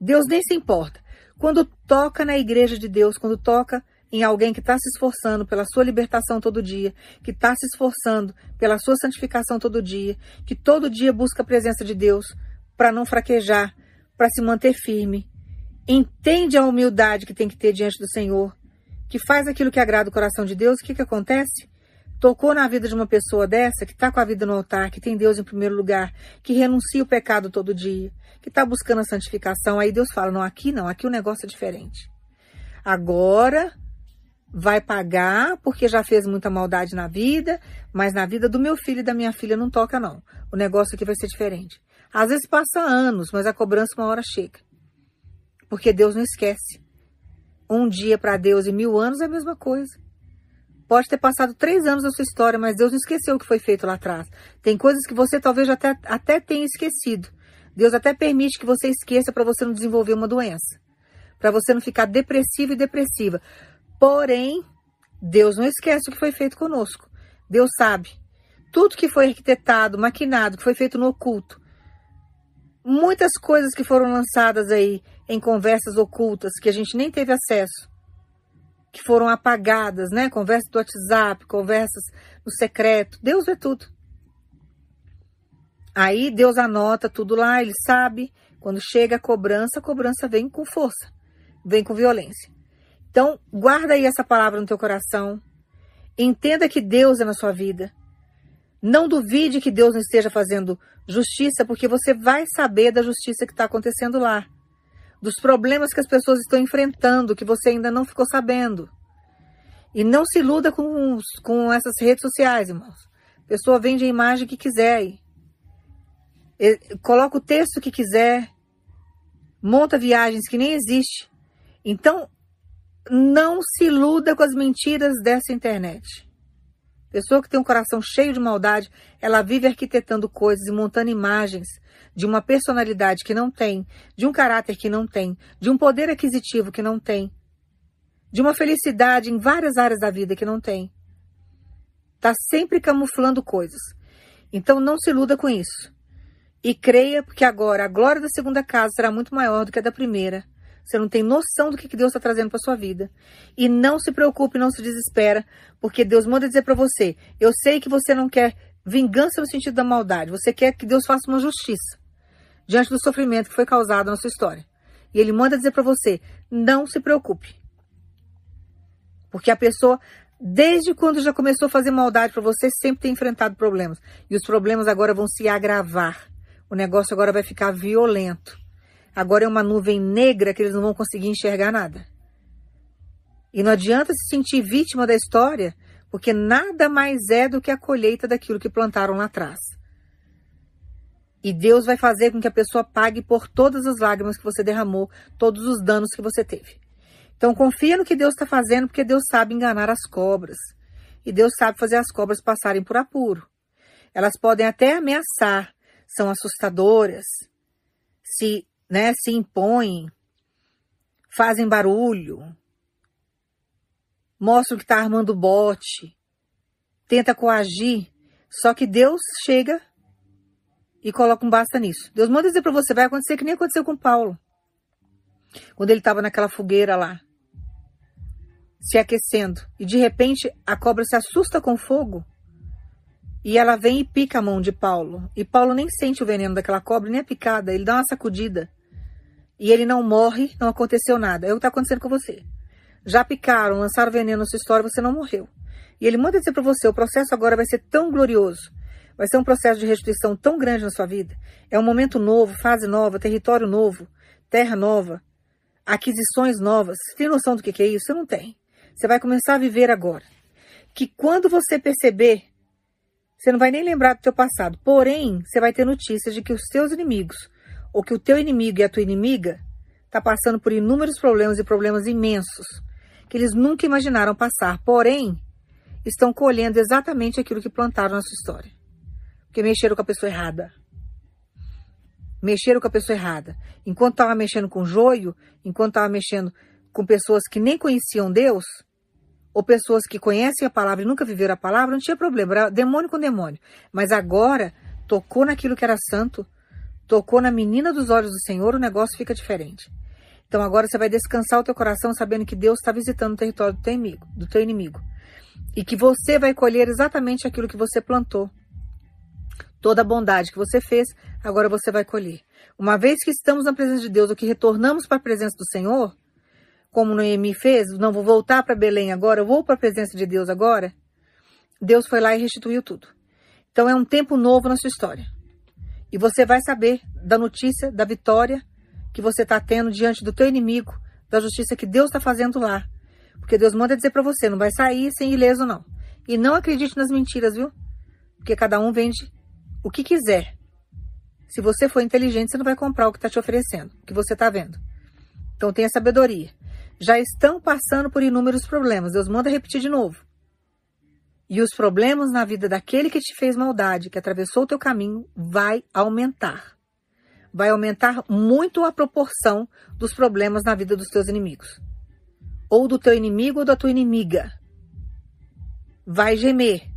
Deus nem se importa. Quando toca na igreja de Deus, quando toca em alguém que está se esforçando pela sua libertação todo dia, que está se esforçando pela sua santificação todo dia, que todo dia busca a presença de Deus para não fraquejar, para se manter firme, entende a humildade que tem que ter diante do Senhor, que faz aquilo que agrada o coração de Deus, o que, que acontece? tocou na vida de uma pessoa dessa, que está com a vida no altar, que tem Deus em primeiro lugar, que renuncia o pecado todo dia, que está buscando a santificação, aí Deus fala: não, aqui não, aqui o negócio é diferente. Agora vai pagar porque já fez muita maldade na vida, mas na vida do meu filho e da minha filha não toca, não. O negócio aqui vai ser diferente. Às vezes passa anos, mas a cobrança uma hora chega. Porque Deus não esquece. Um dia para Deus e mil anos é a mesma coisa. Pode ter passado três anos da sua história, mas Deus não esqueceu o que foi feito lá atrás. Tem coisas que você talvez até, até tenha esquecido. Deus até permite que você esqueça para você não desenvolver uma doença. Para você não ficar depressivo e depressiva. Porém, Deus não esquece o que foi feito conosco. Deus sabe. Tudo que foi arquitetado, maquinado, que foi feito no oculto. Muitas coisas que foram lançadas aí em conversas ocultas que a gente nem teve acesso que foram apagadas, né? Conversas do WhatsApp, conversas no secreto. Deus vê tudo. Aí Deus anota tudo lá, ele sabe. Quando chega a cobrança, a cobrança vem com força, vem com violência. Então, guarda aí essa palavra no teu coração. Entenda que Deus é na sua vida. Não duvide que Deus não esteja fazendo justiça, porque você vai saber da justiça que está acontecendo lá dos problemas que as pessoas estão enfrentando, que você ainda não ficou sabendo. E não se iluda com, com essas redes sociais, irmãos. A pessoa vende a imagem que quiser. Coloca o texto que quiser. Monta viagens que nem existe. Então, não se iluda com as mentiras dessa internet. Pessoa que tem um coração cheio de maldade, ela vive arquitetando coisas e montando imagens de uma personalidade que não tem, de um caráter que não tem, de um poder aquisitivo que não tem, de uma felicidade em várias áreas da vida que não tem. Está sempre camuflando coisas. Então não se iluda com isso. E creia, porque agora a glória da segunda casa será muito maior do que a da primeira. Você não tem noção do que Deus está trazendo para sua vida. E não se preocupe, não se desespera, porque Deus manda dizer para você: eu sei que você não quer vingança no sentido da maldade. Você quer que Deus faça uma justiça diante do sofrimento que foi causado na sua história. E Ele manda dizer para você: não se preocupe, porque a pessoa desde quando já começou a fazer maldade para você, sempre tem enfrentado problemas. E os problemas agora vão se agravar. O negócio agora vai ficar violento. Agora é uma nuvem negra que eles não vão conseguir enxergar nada. E não adianta se sentir vítima da história, porque nada mais é do que a colheita daquilo que plantaram lá atrás. E Deus vai fazer com que a pessoa pague por todas as lágrimas que você derramou, todos os danos que você teve. Então confia no que Deus está fazendo, porque Deus sabe enganar as cobras. E Deus sabe fazer as cobras passarem por apuro. Elas podem até ameaçar, são assustadoras, se, né, se impõem, fazem barulho, mostram que está armando bote, tenta coagir, só que Deus chega e coloca um basta nisso. Deus manda dizer para você, vai acontecer que nem aconteceu com Paulo. Quando ele estava naquela fogueira lá, se aquecendo, e de repente a cobra se assusta com fogo, e ela vem e pica a mão de Paulo. E Paulo nem sente o veneno daquela cobra, nem a picada, ele dá uma sacudida. E ele não morre, não aconteceu nada. É o que está acontecendo com você. Já picaram, lançaram veneno na sua história, você não morreu. E ele manda dizer para você, o processo agora vai ser tão glorioso Vai ser um processo de restituição tão grande na sua vida. É um momento novo, fase nova, território novo, terra nova, aquisições novas. Você tem noção do que é isso? Você não tem. Você vai começar a viver agora. Que quando você perceber, você não vai nem lembrar do teu passado. Porém, você vai ter notícias de que os teus inimigos, ou que o teu inimigo e a tua inimiga, está passando por inúmeros problemas e problemas imensos, que eles nunca imaginaram passar. Porém, estão colhendo exatamente aquilo que plantaram na sua história. Porque mexeram com a pessoa errada. Mexeram com a pessoa errada. Enquanto estava mexendo com joio, enquanto estava mexendo com pessoas que nem conheciam Deus, ou pessoas que conhecem a palavra e nunca viveram a palavra, não tinha problema, era demônio com demônio. Mas agora, tocou naquilo que era santo, tocou na menina dos olhos do Senhor, o negócio fica diferente. Então agora você vai descansar o teu coração sabendo que Deus está visitando o território do teu inimigo, do teu inimigo. E que você vai colher exatamente aquilo que você plantou. Toda a bondade que você fez, agora você vai colher. Uma vez que estamos na presença de Deus, ou que retornamos para a presença do Senhor, como Noemi fez, não vou voltar para Belém agora, eu vou para a presença de Deus agora. Deus foi lá e restituiu tudo. Então é um tempo novo na sua história. E você vai saber da notícia, da vitória que você está tendo diante do teu inimigo, da justiça que Deus está fazendo lá. Porque Deus manda dizer para você, não vai sair sem ileso não. E não acredite nas mentiras, viu? Porque cada um vende o que quiser. Se você for inteligente, você não vai comprar o que está te oferecendo, o que você está vendo. Então tenha sabedoria. Já estão passando por inúmeros problemas. Deus manda repetir de novo. E os problemas na vida daquele que te fez maldade, que atravessou o teu caminho, vai aumentar. Vai aumentar muito a proporção dos problemas na vida dos teus inimigos. Ou do teu inimigo ou da tua inimiga. Vai gemer,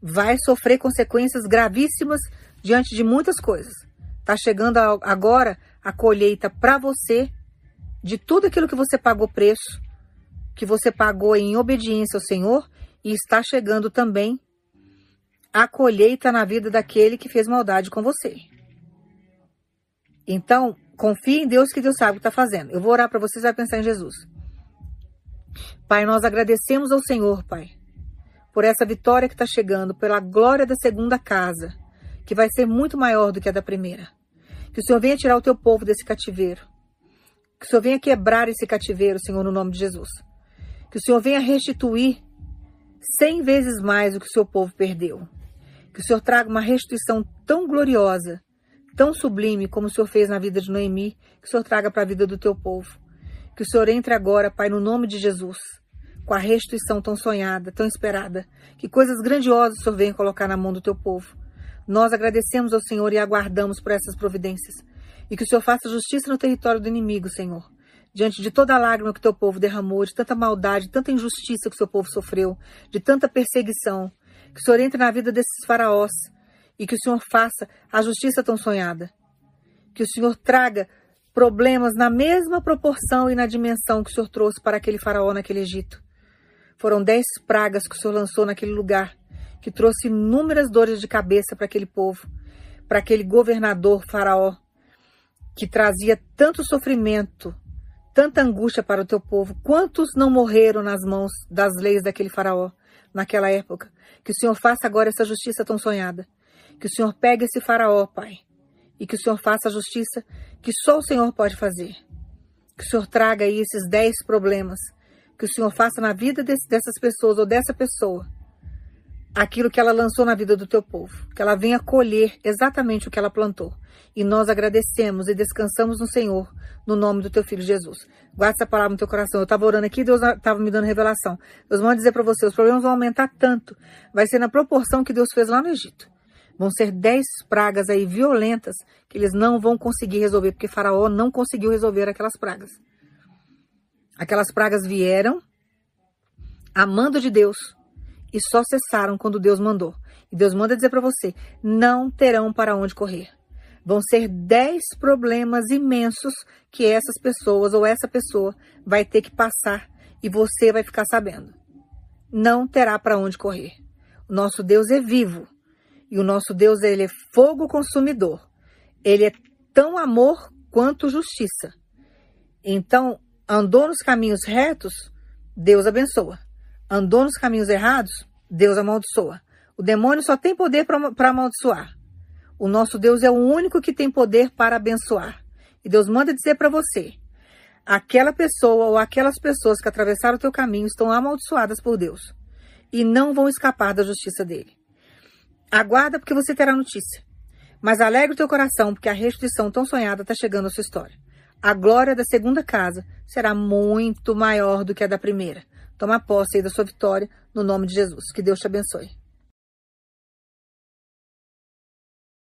vai sofrer consequências gravíssimas diante de muitas coisas. Está chegando agora a colheita para você de tudo aquilo que você pagou preço, que você pagou em obediência ao Senhor, e está chegando também a colheita na vida daquele que fez maldade com você. Então, confie em Deus que Deus sabe o que está fazendo. Eu vou orar para vocês vai pensar em Jesus. Pai, nós agradecemos ao Senhor, Pai, por essa vitória que está chegando, pela glória da segunda casa, que vai ser muito maior do que a da primeira. Que o Senhor venha tirar o teu povo desse cativeiro. Que o Senhor venha quebrar esse cativeiro, Senhor, no nome de Jesus. Que o Senhor venha restituir cem vezes mais o que o seu povo perdeu. Que o Senhor traga uma restituição tão gloriosa, tão sublime como o Senhor fez na vida de Noemi, que o Senhor traga para a vida do teu povo. Que o Senhor entre agora, Pai, no nome de Jesus com a restituição tão sonhada, tão esperada. Que coisas grandiosas o Senhor venha colocar na mão do teu povo. Nós agradecemos ao Senhor e aguardamos por essas providências. E que o Senhor faça justiça no território do inimigo, Senhor. Diante de toda a lágrima que teu povo derramou, de tanta maldade, de tanta injustiça que seu povo sofreu, de tanta perseguição. Que o Senhor entre na vida desses faraós e que o Senhor faça a justiça tão sonhada. Que o Senhor traga problemas na mesma proporção e na dimensão que o Senhor trouxe para aquele faraó naquele Egito. Foram dez pragas que o Senhor lançou naquele lugar, que trouxe inúmeras dores de cabeça para aquele povo, para aquele governador faraó, que trazia tanto sofrimento, tanta angústia para o teu povo. Quantos não morreram nas mãos das leis daquele faraó naquela época? Que o Senhor faça agora essa justiça tão sonhada. Que o Senhor pegue esse faraó, Pai, e que o Senhor faça a justiça que só o Senhor pode fazer. Que o Senhor traga aí esses dez problemas que o Senhor faça na vida desse, dessas pessoas ou dessa pessoa aquilo que ela lançou na vida do teu povo, que ela venha colher exatamente o que ela plantou. E nós agradecemos e descansamos no Senhor, no nome do teu filho Jesus. Guarda essa palavra no teu coração. Eu estava orando aqui, Deus estava me dando revelação. Deus manda dizer para você, os problemas vão aumentar tanto. Vai ser na proporção que Deus fez lá no Egito. Vão ser dez pragas aí violentas que eles não vão conseguir resolver, porque Faraó não conseguiu resolver aquelas pragas. Aquelas pragas vieram amando de Deus, e só cessaram quando Deus mandou. E Deus manda dizer para você: não terão para onde correr. Vão ser dez problemas imensos que essas pessoas ou essa pessoa vai ter que passar e você vai ficar sabendo. Não terá para onde correr. O nosso Deus é vivo e o nosso Deus ele é fogo consumidor. Ele é tão amor quanto justiça. Então, andou nos caminhos retos, Deus abençoa andou nos caminhos errados, Deus amaldiçoa. O demônio só tem poder para amaldiçoar. O nosso Deus é o único que tem poder para abençoar. E Deus manda dizer para você: aquela pessoa ou aquelas pessoas que atravessaram o teu caminho estão amaldiçoadas por Deus e não vão escapar da justiça dele. Aguarda porque você terá notícia. Mas alegre o teu coração, porque a restituição tão sonhada está chegando à sua história. A glória da segunda casa será muito maior do que a da primeira. Toma posse aí da sua vitória, no nome de Jesus. Que Deus te abençoe.